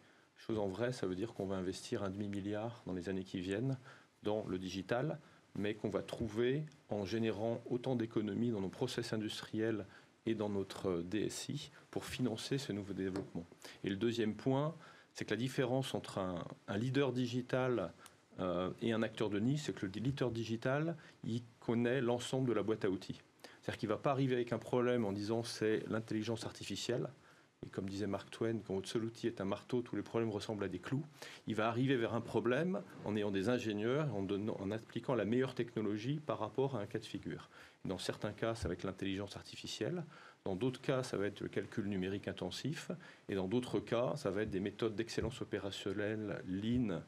F: en vrai, ça veut dire qu'on va investir un demi-milliard dans les années qui viennent dans le digital, mais qu'on va trouver en générant autant d'économies dans nos process industriels et dans notre DSI pour financer ce nouveau développement. Et le deuxième point, c'est que la différence entre un, leader digital euh, et un acteur de niche, c'est que le leader digital, il connaît l'ensemble de la boîte à outils. C'est-à-dire qu'il ne va pas arriver avec un problème en disant c'est l'intelligence artificielle. Et comme disait Mark Twain, quand votre seul outil est un marteau, tous les problèmes ressemblent à des clous. Il va arriver vers un problème en ayant des ingénieurs, en, appliquant la meilleure technologie par rapport à un cas de figure. Dans certains cas, ça va être l'intelligence artificielle. Dans d'autres cas, ça va être le calcul numérique intensif. Et dans d'autres cas, ça va être des méthodes d'excellence opérationnelle, lean,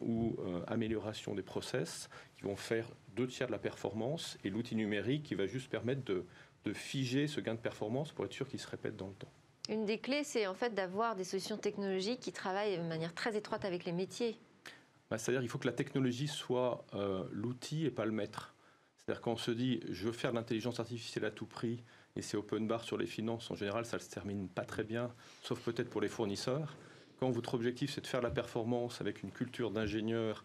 F: ou euh, amélioration des process qui vont faire deux tiers de la performance et l'outil numérique qui va juste permettre de, de figer ce gain de performance pour être sûr qu'il se répète dans le temps.
A: Une des clés, c'est en fait d'avoir des solutions technologiques qui travaillent de manière très étroite avec les métiers.
F: Bah, c'est-à-dire qu'il faut que la technologie soit euh, l'outil et pas le maître. C'est-à-dire quand on se dit je veux faire de l'intelligence artificielle à tout prix et c'est open bar sur les finances, en général ça ne se termine pas très bien, sauf peut-être pour les fournisseurs. Quand votre objectif c'est de faire de la performance avec une culture d'ingénieur,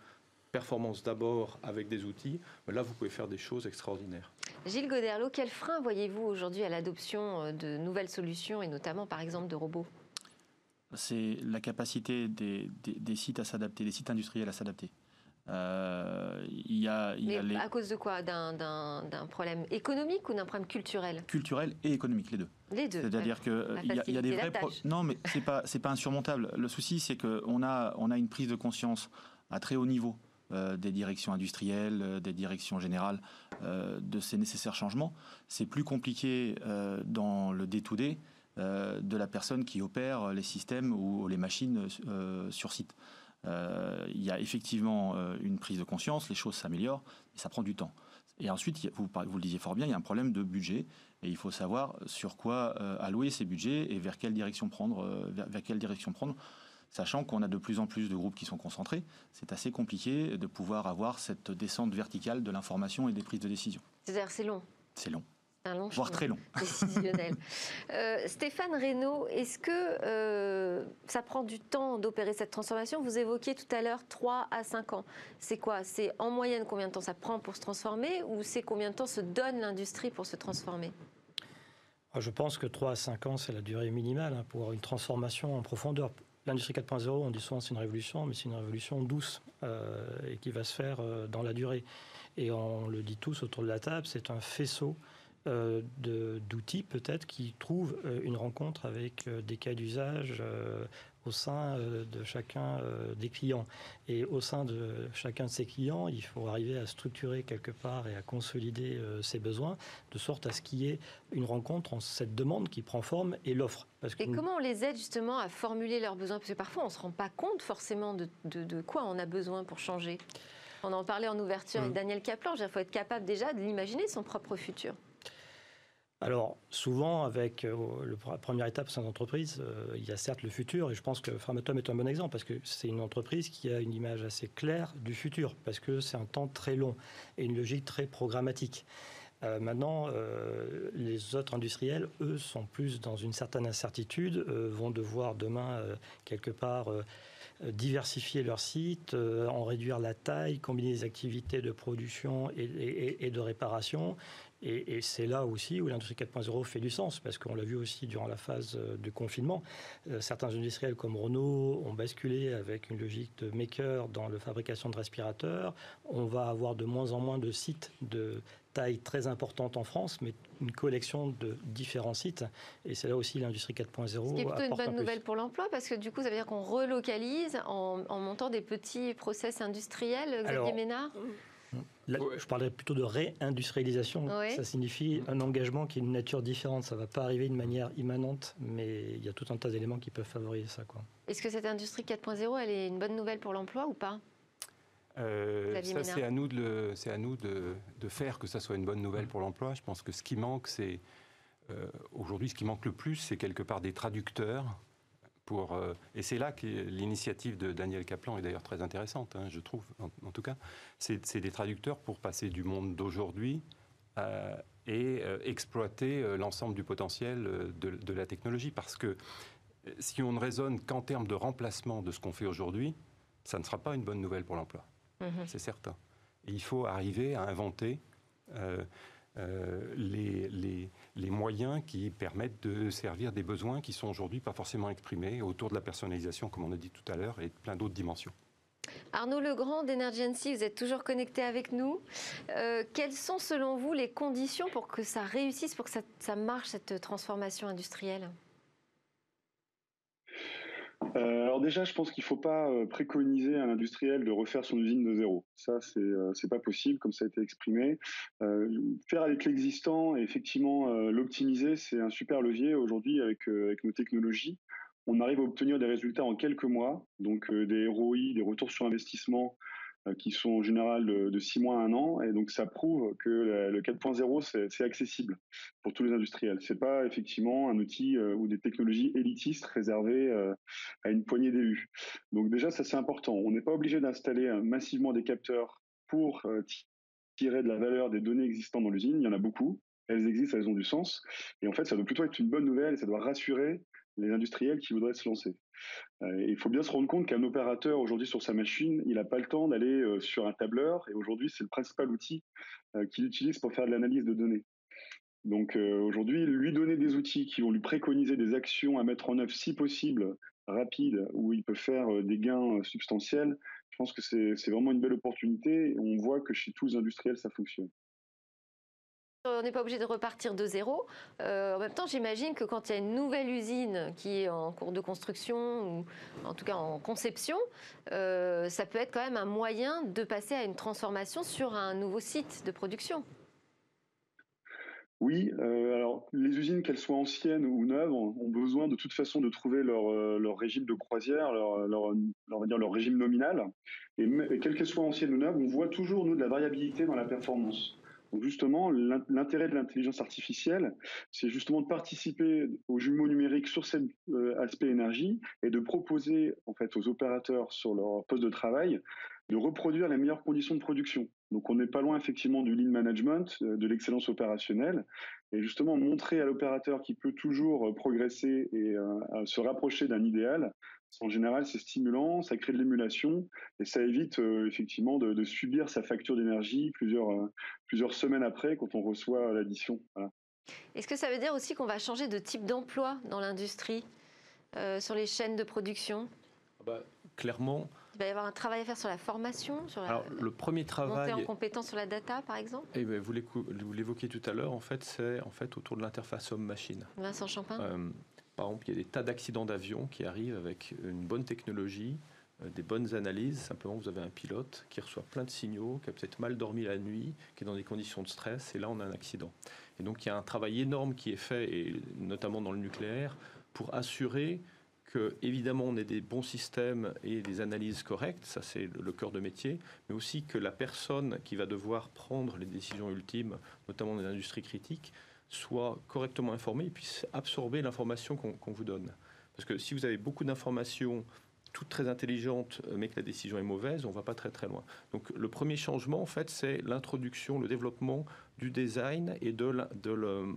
F: performance d'abord avec des outils, là vous pouvez faire des choses extraordinaires.
A: Gilles Goderlo, quel frein voyez-vous aujourd'hui à l'adoption euh, de nouvelles solutions et notamment par exemple de robots?
G: C'est la capacité des, sites à s'adapter, des sites industriels à s'adapter.
A: Euh, il y a, À cause de quoi? D'un problème économique ou d'un problème culturel?
G: Culturel et économique, les deux.
A: Les deux.
G: C'est-à-dire qu'il y, y, a des vrais. Non, mais c'est pas c'est pas insurmontable. Le souci, c'est qu'on a on a une prise de conscience à très haut niveau euh, des directions industrielles, euh, des directions générales, euh, de ces nécessaires changements. C'est plus compliqué dans le day-to-day de la personne qui opère les systèmes ou les machines sur site. Il y a effectivement une prise de conscience, les choses s'améliorent, mais ça prend du temps. Et ensuite, vous, vous, le disiez fort bien, il y a un problème de budget et il faut savoir sur quoi allouer ces budgets et vers quelle direction prendre, vers quelle direction prendre sachant qu'on a de plus en plus de groupes qui sont concentrés, c'est assez compliqué de pouvoir avoir cette descente verticale de l'information et des prises de décision.
A: C'est-à-dire c'est long?
G: C'est long.
A: Un long
G: voire très long. [laughs]
A: Décisionnel. Euh, Stéphane Reynaud, est-ce que euh, ça prend du temps d'opérer cette transformation? Vous évoquiez tout à l'heure 3 à 5 ans. C'est quoi? C'est en moyenne combien de temps ça prend pour se transformer ou c'est combien de temps se donne l'industrie pour se transformer?
D: Je pense que 3 à 5 ans, c'est la durée minimale hein, pour une transformation en profondeur. L'industrie 4.0, on dit souvent c'est une révolution, mais c'est une révolution douce euh, et qui va se faire euh, dans la durée. Et on le dit tous autour de la table, c'est un faisceau euh, d'outils peut-être qui trouvent une rencontre avec des cas d'usage au sein euh, de chacun euh, des clients. Et au sein de chacun de ces clients, il faut arriver à structurer quelque part et à consolider euh, ses besoins, de sorte à ce qu'il y ait une rencontre entre cette demande qui prend forme et l'offre.
A: Et comment on les aide justement à formuler leurs besoins? Parce que parfois, on ne se rend pas compte forcément de, de, quoi on a besoin pour changer. On en parlait en ouverture avec mmh. Daniel Kaplan. Il faut être capable déjà de l'imaginer, son propre futur.
D: Alors, souvent, avec euh, la première étape, c'est une entreprise, euh, il y a certes le futur, et je pense que Framatom est un bon exemple, parce que c'est une entreprise qui a une image assez claire du futur, parce que c'est un temps très long et une logique très programmatique. Euh, maintenant, les autres industriels, eux, sont plus dans une certaine incertitude, vont devoir demain, quelque part, diversifier leur site, en réduire la taille, combiner les activités de production et de réparation, et, c'est là aussi où l'industrie 4.0 fait du sens, parce qu'on l'a vu aussi durant la phase euh, de confinement. Euh, certains industriels comme Renault ont basculé avec une logique de maker dans la fabrication de respirateurs. On va avoir de moins en moins de sites de taille très importante en France, mais une collection de différents sites. Et c'est là aussi l'industrie 4.0. Ce
A: qui est plutôt une bonne nouvelle pour l'emploi, parce que du coup, ça veut dire qu'on relocalise en, montant des petits process industriels, Xavier Ménard?
D: Je parlerais plutôt de réindustrialisation. Ça signifie un engagement qui est une nature différente. Ça ne va pas arriver de manière immanente, mais il y a tout un tas d'éléments qui peuvent favoriser ça.
A: Est-ce que cette industrie 4.0, elle est une bonne nouvelle pour l'emploi ou pas?
E: Euh, ça, c'est à nous, de, à nous de, faire que ça soit une bonne nouvelle pour l'emploi. Je pense que ce qui manque, c'est euh, aujourd'hui, ce qui manque le plus, c'est quelque part des traducteurs euh, et c'est là que l'initiative de Daniel Kaplan est d'ailleurs très intéressante, hein, je trouve, en, tout cas. C'est des traducteurs pour passer du monde d'aujourd'hui euh, et euh, exploiter l'ensemble du potentiel de, la technologie. Parce que si on ne raisonne qu'en termes de remplacement de ce qu'on fait aujourd'hui, ça ne sera pas une bonne nouvelle pour l'emploi. Mm-hmm. C'est certain. Et il faut arriver à inventer les, les, les moyens qui permettent de servir des besoins qui sont aujourd'hui pas forcément exprimés autour de la personnalisation, comme on a dit tout à l'heure, et plein d'autres dimensions.
A: Arnaud Legrand d'Energency, vous êtes toujours connecté avec nous. Euh, quelles sont selon vous les conditions pour que ça réussisse, pour que ça marche, cette transformation industrielle?
H: Euh, alors déjà, je pense qu'il ne faut pas euh, préconiser à l'industriel de refaire son usine de zéro. Ça, c'est euh, pas possible, comme ça a été exprimé. faire avec l'existant et effectivement l'optimiser, c'est un super levier aujourd'hui avec, nos technologies. On arrive à obtenir des résultats en quelques mois, donc des ROI, des retours sur investissement qui sont en général de, 6 mois à un an. Et donc, ça prouve que le 4.0, c'est accessible pour tous les industriels. C'est pas effectivement un outil euh, ou des technologies élitistes réservées euh, à une poignée d'élus. Donc, déjà, ça, c'est important. On n'est pas obligé d'installer massivement des capteurs pour tirer de la valeur des données existantes dans l'usine. Il y en a beaucoup. Elles existent, elles ont du sens. Et en fait, ça doit plutôt être une bonne nouvelle et ça doit rassurer les industriels qui voudraient se lancer. Euh, il faut bien se rendre compte qu'un opérateur aujourd'hui sur sa machine, il n'a pas le temps d'aller euh, sur un tableur et aujourd'hui c'est le principal outil euh, qu'il utilise pour faire de l'analyse de données. Donc aujourd'hui, lui donner des outils qui vont lui préconiser des actions à mettre en œuvre si possible, rapides, où il peut faire des gains substantiels, je pense que c'est vraiment une belle opportunité. On voit que chez tous les industriels, ça fonctionne.
A: On n'est pas obligé de repartir de zéro. Euh, en même temps, j'imagine que quand il y a une nouvelle usine qui est en cours de construction, ou en tout cas en conception, euh, ça peut être quand même un moyen de passer à une transformation sur un nouveau site de production.
H: Oui, euh, alors les usines, qu'elles soient anciennes ou neuves, ont besoin de toute façon de trouver leur, régime de croisière, leur, régime nominal. Et, et quelles qu'elles soient anciennes ou neuves, on voit toujours, nous, de la variabilité dans la performance. Donc justement, l'intérêt de l'intelligence artificielle, c'est justement de participer au jumeau numérique sur cet euh, aspect énergie et de proposer en fait aux opérateurs sur leur poste de travail de reproduire les meilleures conditions de production. Donc on n'est pas loin effectivement du lean management, euh, de l'excellence opérationnelle, et justement montrer à l'opérateur qui peut toujours euh, progresser et se rapprocher d'un idéal, en général, c'est stimulant, ça crée de l'émulation et ça évite euh, effectivement de, subir sa facture d'énergie plusieurs, euh, plusieurs semaines après quand on reçoit l'addition.
A: Est-ce que ça veut dire aussi qu'on va changer de type d'emploi dans l'industrie, euh, sur les chaînes de production?
F: Ah bah, Clairement.
A: Il va y avoir un travail à faire sur la formation, sur
F: Alors, le premier travail.
A: Monter en compétence sur la data, par exemple?
F: Eh ben, Vous l'évoquiez tout à l'heure, en fait, c'est en fait autour de l'interface homme-machine.
A: Vincent Champin?
F: Par exemple, il y a des tas d'accidents d'avion qui arrivent avec une bonne technologie, euh, des bonnes analyses. Simplement, vous avez un pilote qui reçoit plein de signaux, qui a peut-être mal dormi la nuit, qui est dans des conditions de stress, et là, on a un accident. Et donc, il y a un travail énorme qui est fait, et notamment dans le nucléaire, pour assurer que, évidemment, on ait des bons systèmes et des analyses correctes, ça c'est le cœur de métier, mais aussi que la personne qui va devoir prendre les décisions ultimes, notamment dans les industries soit correctement informé et puisse absorber l'information qu'on vous donne. Parce que si vous avez beaucoup d'informations toutes très intelligentes, mais que la décision est mauvaise, on ne va pas très très loin. Donc le premier changement, en fait, c'est l'introduction, le développement du design et de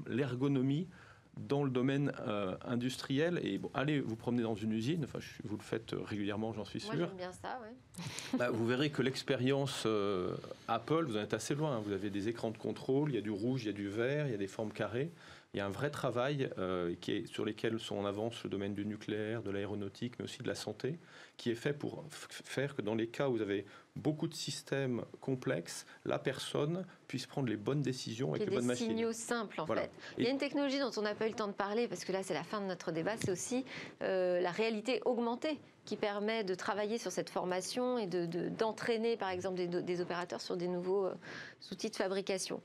F: l'ergonomie dans le domaine euh, industriel. Et bon, allez vous promener dans une usine, enfin, vous le faites régulièrement, j'en suis sûr.
A: Moi, j'aime bien ça, [laughs]
F: bah, vous verrez que l'expérience euh, Apple, vous en êtes assez loin. Hein. Vous avez des écrans de contrôle, il y a du rouge, il y a du vert, il y a des formes carrées. Il y a un vrai travail euh, qui est, sur lesquels sont en avance le domaine du nucléaire, de l'aéronautique, mais aussi de la santé, qui est fait pour faire que dans les cas où vous avez beaucoup de systèmes complexes, la personne puisse prendre les bonnes décisions avec les bonnes machines.
A: Des signaux simples en fait. Il y a une technologie dont on n'a pas eu le temps de parler parce que là c'est la fin de notre débat, c'est aussi euh, la réalité augmentée qui permet de travailler sur cette formation et d'entraîner de, par exemple des, opérateurs sur des nouveaux euh, outils de fabrication.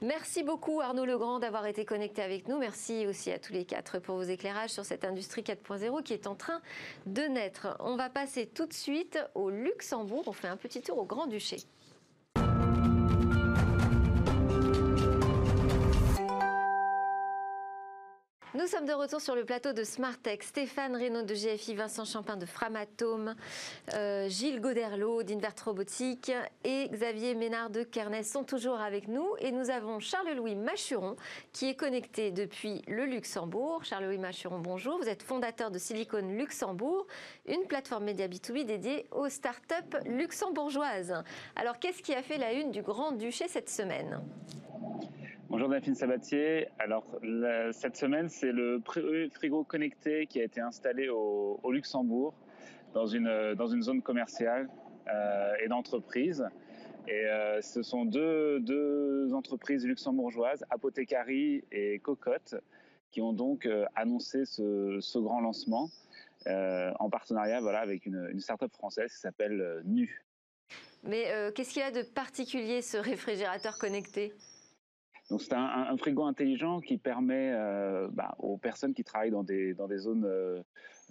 A: Merci beaucoup Arnaud Legrand d'avoir été connecté avec nous. Merci aussi à tous les quatre pour vos éclairages sur cette industrie 4.0 qui est en train de naître. On va passer tout de suite au Luxembourg. On fait un petit tour au Grand-Duché. Nous sommes de retour sur le plateau de Smartech. Stéphane Reynaud de GFI, Vincent Champin de Framatome, euh, Gilles Goderlo d'Invert Robotique et Xavier Ménard de Kernes sont toujours avec nous. Et nous avons Charles-Louis Machuron qui est connecté depuis le Luxembourg. Charles-Louis Machuron, bonjour. Vous êtes fondateur de Silicon Luxembourg, une plateforme média B2B dédiée aux startups luxembourgeoises. Alors, qu'est-ce qui a fait la une du Grand-Duché cette semaine?
I: Bonjour Delphine Sabatier. Alors cette semaine, c'est le frigo connecté qui a été installé au, Luxembourg dans une, dans une zone commerciale euh, et d'entreprise. Et euh, ce sont deux, deux, entreprises luxembourgeoises, Apothecary et Cocotte, qui ont donc euh, annoncé ce, ce, grand lancement en partenariat voilà, avec une, une start-up française qui s'appelle NU.
A: Mais qu'est-ce qu'il a de particulier ce réfrigérateur connecté?
I: Donc c'est un, frigo intelligent qui permet euh, bah, aux personnes qui travaillent dans des, dans des zones euh,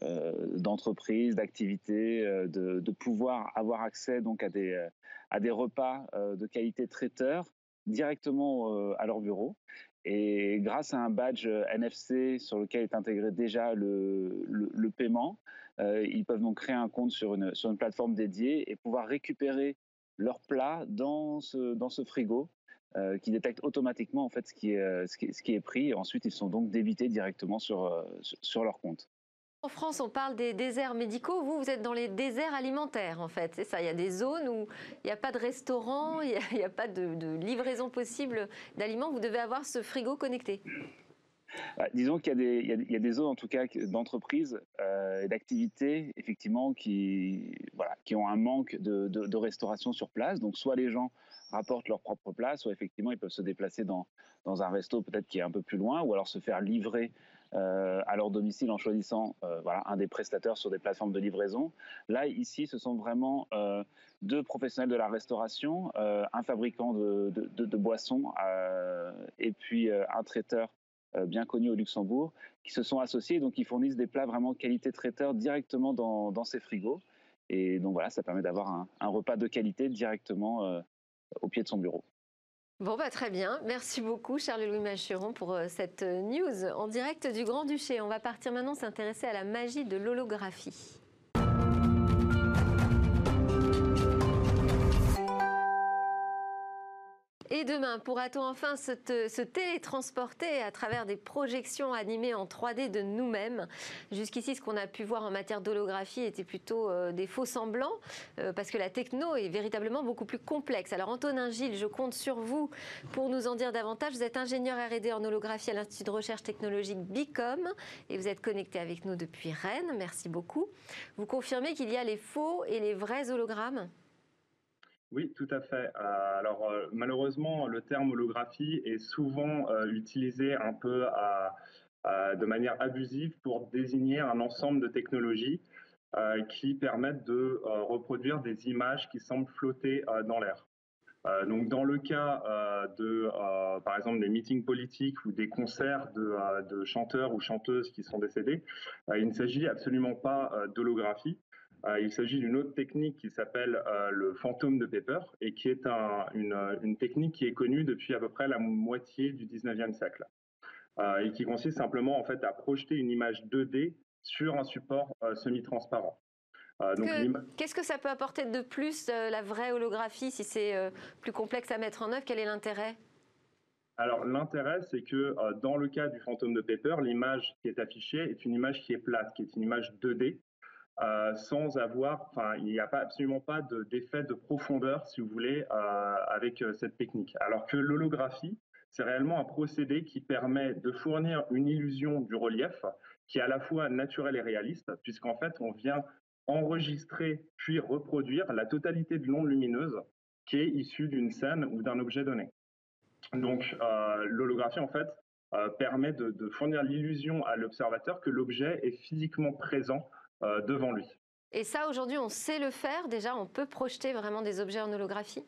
I: euh, d'entreprise, d'activité, de, pouvoir avoir accès donc à des, à des repas de qualité traiteur directement à leur bureau. Et grâce à un badge NFC sur lequel est intégré déjà le, le, le paiement, ils peuvent donc créer un compte sur une, sur une plateforme dédiée et pouvoir récupérer leur plat dans ce, dans ce frigo euh, qui détectent automatiquement en fait ce qui est, euh, ce qui est, pris. Et ensuite, ils sont donc débités directement sur, euh, sur leur compte.
A: En France, on parle des déserts médicaux. Vous, vous êtes dans les déserts alimentaires, en fait. C'est ça. Il y a des zones où il n'y a pas de restaurant, il n'y a, pas de, livraison possible d'aliments. Vous devez avoir ce frigo connecté.
I: Bah, disons qu'il y, y, a des zones, en tout cas, d'entreprises et d'activités, effectivement, qui, voilà, qui ont un manque de, de, de, restauration sur place. Donc, soit les gens rapportent leur propre place, ou effectivement ils peuvent se déplacer dans, dans un resto peut-être qui est un peu plus loin, ou alors se faire livrer euh, à leur domicile en choisissant euh, voilà, un des prestataires sur des plateformes de livraison. Là, ici, ce sont vraiment euh, deux professionnels de la restauration, un fabricant de, de, boissons et puis un traiteur bien connu au Luxembourg, qui se sont associés, donc ils fournissent des plats vraiment qualité traiteur directement dans, dans ces frigos. Et donc voilà, ça permet d'avoir un, un, repas de qualité directement au pied de son bureau.
A: Bon, bah, très bien. Merci beaucoup, Charles-Louis Machuron, pour euh, cette euh, news en direct du Grand-Duché. On va partir maintenant s'intéresser à la magie de l'holographie. Et demain, pourra-t-on enfin se, télétransporter à travers des projections animées en 3D de nous-mêmes? Jusqu'ici, ce qu'on a pu voir en matière d'holographie était plutôt euh, des faux semblants, euh, parce que la techno est véritablement beaucoup plus complexe. Alors Antonin Gilles, je compte sur vous pour nous en dire davantage. Vous êtes ingénieur R&D en holographie à l'Institut de recherche technologique BICOM et vous êtes connecté avec nous depuis Rennes. Merci beaucoup. Vous confirmez qu'il y a les faux et les vrais hologrammes?
J: Oui, tout à fait. Euh, alors euh, malheureusement, le terme holographie est souvent euh, utilisé un peu de manière abusive pour désigner un ensemble de technologies qui permettent de reproduire des images qui semblent flotter dans l'air. donc, dans le cas de, par exemple, des meetings politiques ou des concerts de, de chanteurs ou chanteuses qui sont décédés, il ne s'agit absolument pas d'holographie. Euh, il s'agit d'une autre technique qui s'appelle euh, le fantôme de Pepper et qui est une, technique qui est connue depuis à peu près la moitié du 19e siècle. Euh, et qui consiste simplement en fait à projeter une image 2D sur un support semi-transparent.
A: Qu'est-ce que ça peut apporter de plus, la vraie holographie, si c'est plus complexe à mettre en œuvre? Quel est l'intérêt?
J: Alors l'intérêt, c'est que dans le cas du fantôme de Pepper, l'image qui est affichée est une image qui est plate, qui est une image 2D, euh, sans avoir, enfin, il n'y a absolument pas d'effet de, profondeur, si vous voulez, euh, avec euh, cette technique. Alors que l'holographie, c'est réellement un procédé qui permet de fournir une illusion du relief qui est à la fois naturelle et réaliste, puisqu'en fait, on vient enregistrer puis reproduire la totalité de l'onde lumineuse qui est issue d'une scène ou d'un objet donné. Donc l'holographie, en fait, permet de fournir l'illusion à l'observateur que l'objet est physiquement présent devant lui.
A: Et ça, aujourd'hui, on sait le faire. Déjà, on peut projeter vraiment des objets en holographie?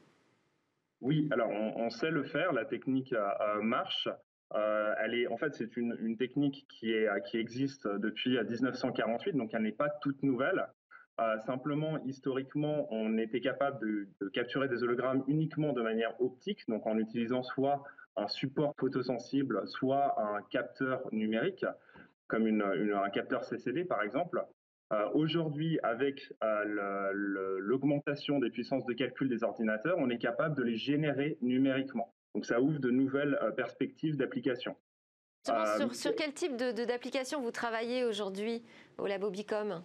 J: Oui, alors on, sait le faire. La technique euh, euh, marche. Euh, elle est, en fait, c'est une, technique qui, est, qui existe depuis 1948, donc elle n'est pas toute nouvelle. simplement, historiquement, on était capable de, capturer des hologrammes uniquement de manière optique, donc en utilisant soit un support photosensible, soit un capteur numérique, comme un capteur CCD par exemple. Euh, aujourd'hui, avec euh, l'augmentation des puissances de calcul des ordinateurs, on est capable de les générer numériquement. Donc ça ouvre de nouvelles euh, perspectives d'application.
A: Sur, quel type d'application vous travaillez aujourd'hui au Labo Bicom?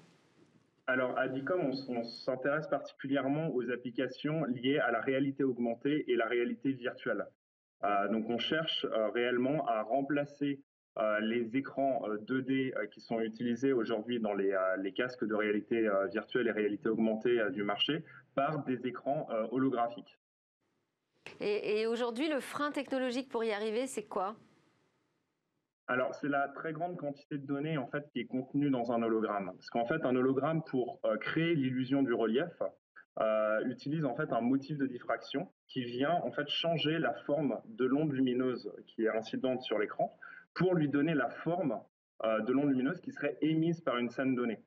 J: Alors, à Bicom, on, s'intéresse particulièrement aux applications liées à la réalité augmentée et la réalité virtuelle. donc, on cherche réellement à remplacer les écrans 2D euh, euh, qui sont utilisés aujourd'hui dans les, casques de réalité virtuelle et réalité augmentée du marché par des écrans holographiques.
A: Et, aujourd'hui, le frein technologique pour y arriver, c'est quoi?
J: Alors, c'est la très grande quantité de données en fait qui est contenue dans un hologramme. Parce qu'en fait, un hologramme, pour créer l'illusion du relief, utilise en fait un motif de diffraction qui vient en fait changer la forme de l'onde lumineuse qui est incidente sur l'écran pour lui donner la forme euh, de l'onde lumineuse qui serait émise par une scène donnée.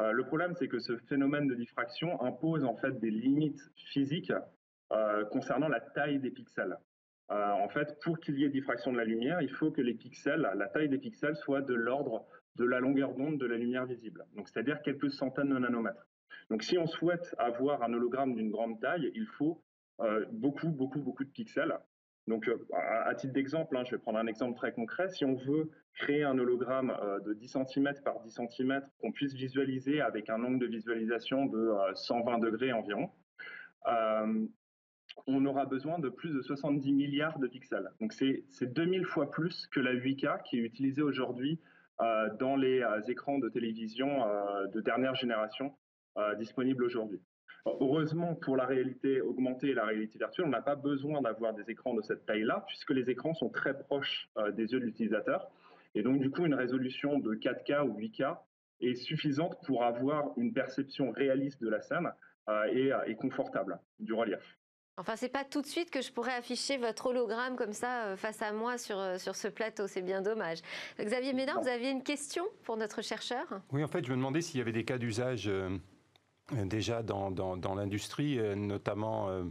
J: Euh, le problème, c'est que ce phénomène de diffraction impose en fait des limites physiques euh, concernant la taille des pixels. en fait, pour qu'il y ait diffraction de la lumière, il faut que les pixels, la taille des pixels soit de l'ordre de la longueur d'onde de la lumière visible. Donc, c'est-à-dire quelques centaines de nanomètres. Donc, si on souhaite avoir un hologramme d'une grande taille, il faut beaucoup, beaucoup, beaucoup de pixels. Donc, euh, à, titre d'exemple, hein, je vais prendre un exemple très concret. Si on veut créer un hologramme euh, de 10 cm par 10 cm qu'on puisse visualiser avec un angle de visualisation de 120 euh, degrés environ, on aura besoin de plus de 70 milliards de pixels. Donc, c'est 2000 fois plus que la 8K qui est utilisée aujourd'hui dans les écrans de télévision de dernière génération disponibles aujourd'hui. Heureusement, pour la réalité augmentée et la réalité virtuelle, on n'a pas besoin d'avoir des écrans de cette taille-là, puisque les écrans sont très proches euh, des yeux de l'utilisateur. Et donc, du coup, une résolution de 4K ou 8K est suffisante pour avoir une perception réaliste de la scène euh, euh, et, confortable du relief.
A: Enfin, c'est pas tout de suite que je pourrais afficher votre hologramme comme ça face à moi sur, sur ce plateau. C'est bien dommage. Xavier Médard, vous aviez une question pour notre chercheur?
E: Oui, en fait, je me demandais s'il y avait des cas d'usage déjà dans, dans, l'industrie, euh, notamment, euh,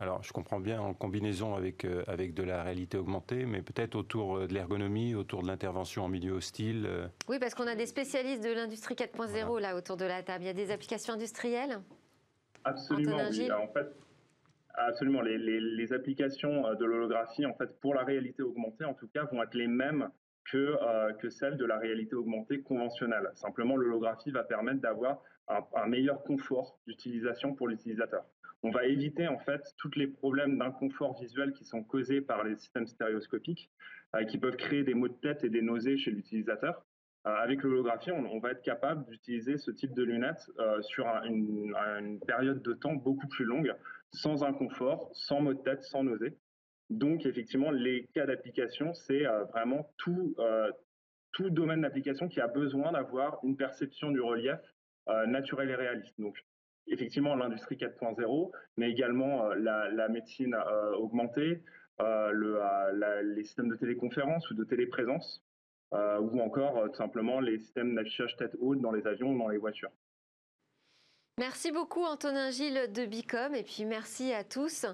E: alors je comprends bien en combinaison avec, euh, avec de la réalité augmentée, mais peut-être autour de l'ergonomie, autour de l'intervention en milieu hostile.
A: Oui, parce qu'on a des spécialistes de l'industrie 4.0 là autour de la table. Il y a des applications industrielles?
J: Absolument, oui. En fait, absolument. Les, les, les applications de l'holographie, en fait, pour la réalité augmentée, en tout cas, vont être les mêmes que, que celles de la réalité augmentée conventionnelle. Simplement, l'holographie va permettre d'avoir un, meilleur confort d'utilisation pour l'utilisateur. On va éviter en fait tous les problèmes d'inconfort visuel qui sont causés par les systèmes stéréoscopiques, euh, qui peuvent créer des maux de tête et des nausées chez l'utilisateur. Euh, avec l'holographie, on, va être capable d'utiliser ce type de lunettes euh, sur une, période de temps beaucoup plus longue, sans inconfort, sans maux de tête, sans nausées. Donc effectivement, les cas d'application, c'est vraiment tout, tout domaine d'application qui a besoin d'avoir une perception du relief euh, naturel et réaliste. Donc, effectivement, l'industrie 4.0, mais également euh, la, médecine euh, augmentée, le, les systèmes de téléconférence ou de téléprésence, ou encore tout simplement les systèmes d'affichage tête haute dans les avions ou dans les voitures.
A: Merci beaucoup Antonin Gilles de Bicom et puis merci à tous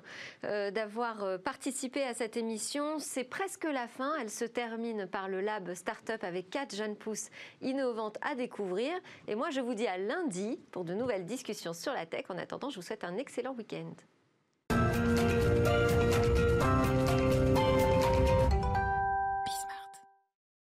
A: euh, d'avoir euh, participé à cette émission. C'est presque la fin, elle se termine par le lab Startup avec quatre jeunes pousses innovantes à découvrir. Et moi je vous dis à lundi pour de nouvelles discussions sur la tech. En attendant, je vous souhaite un excellent week-end.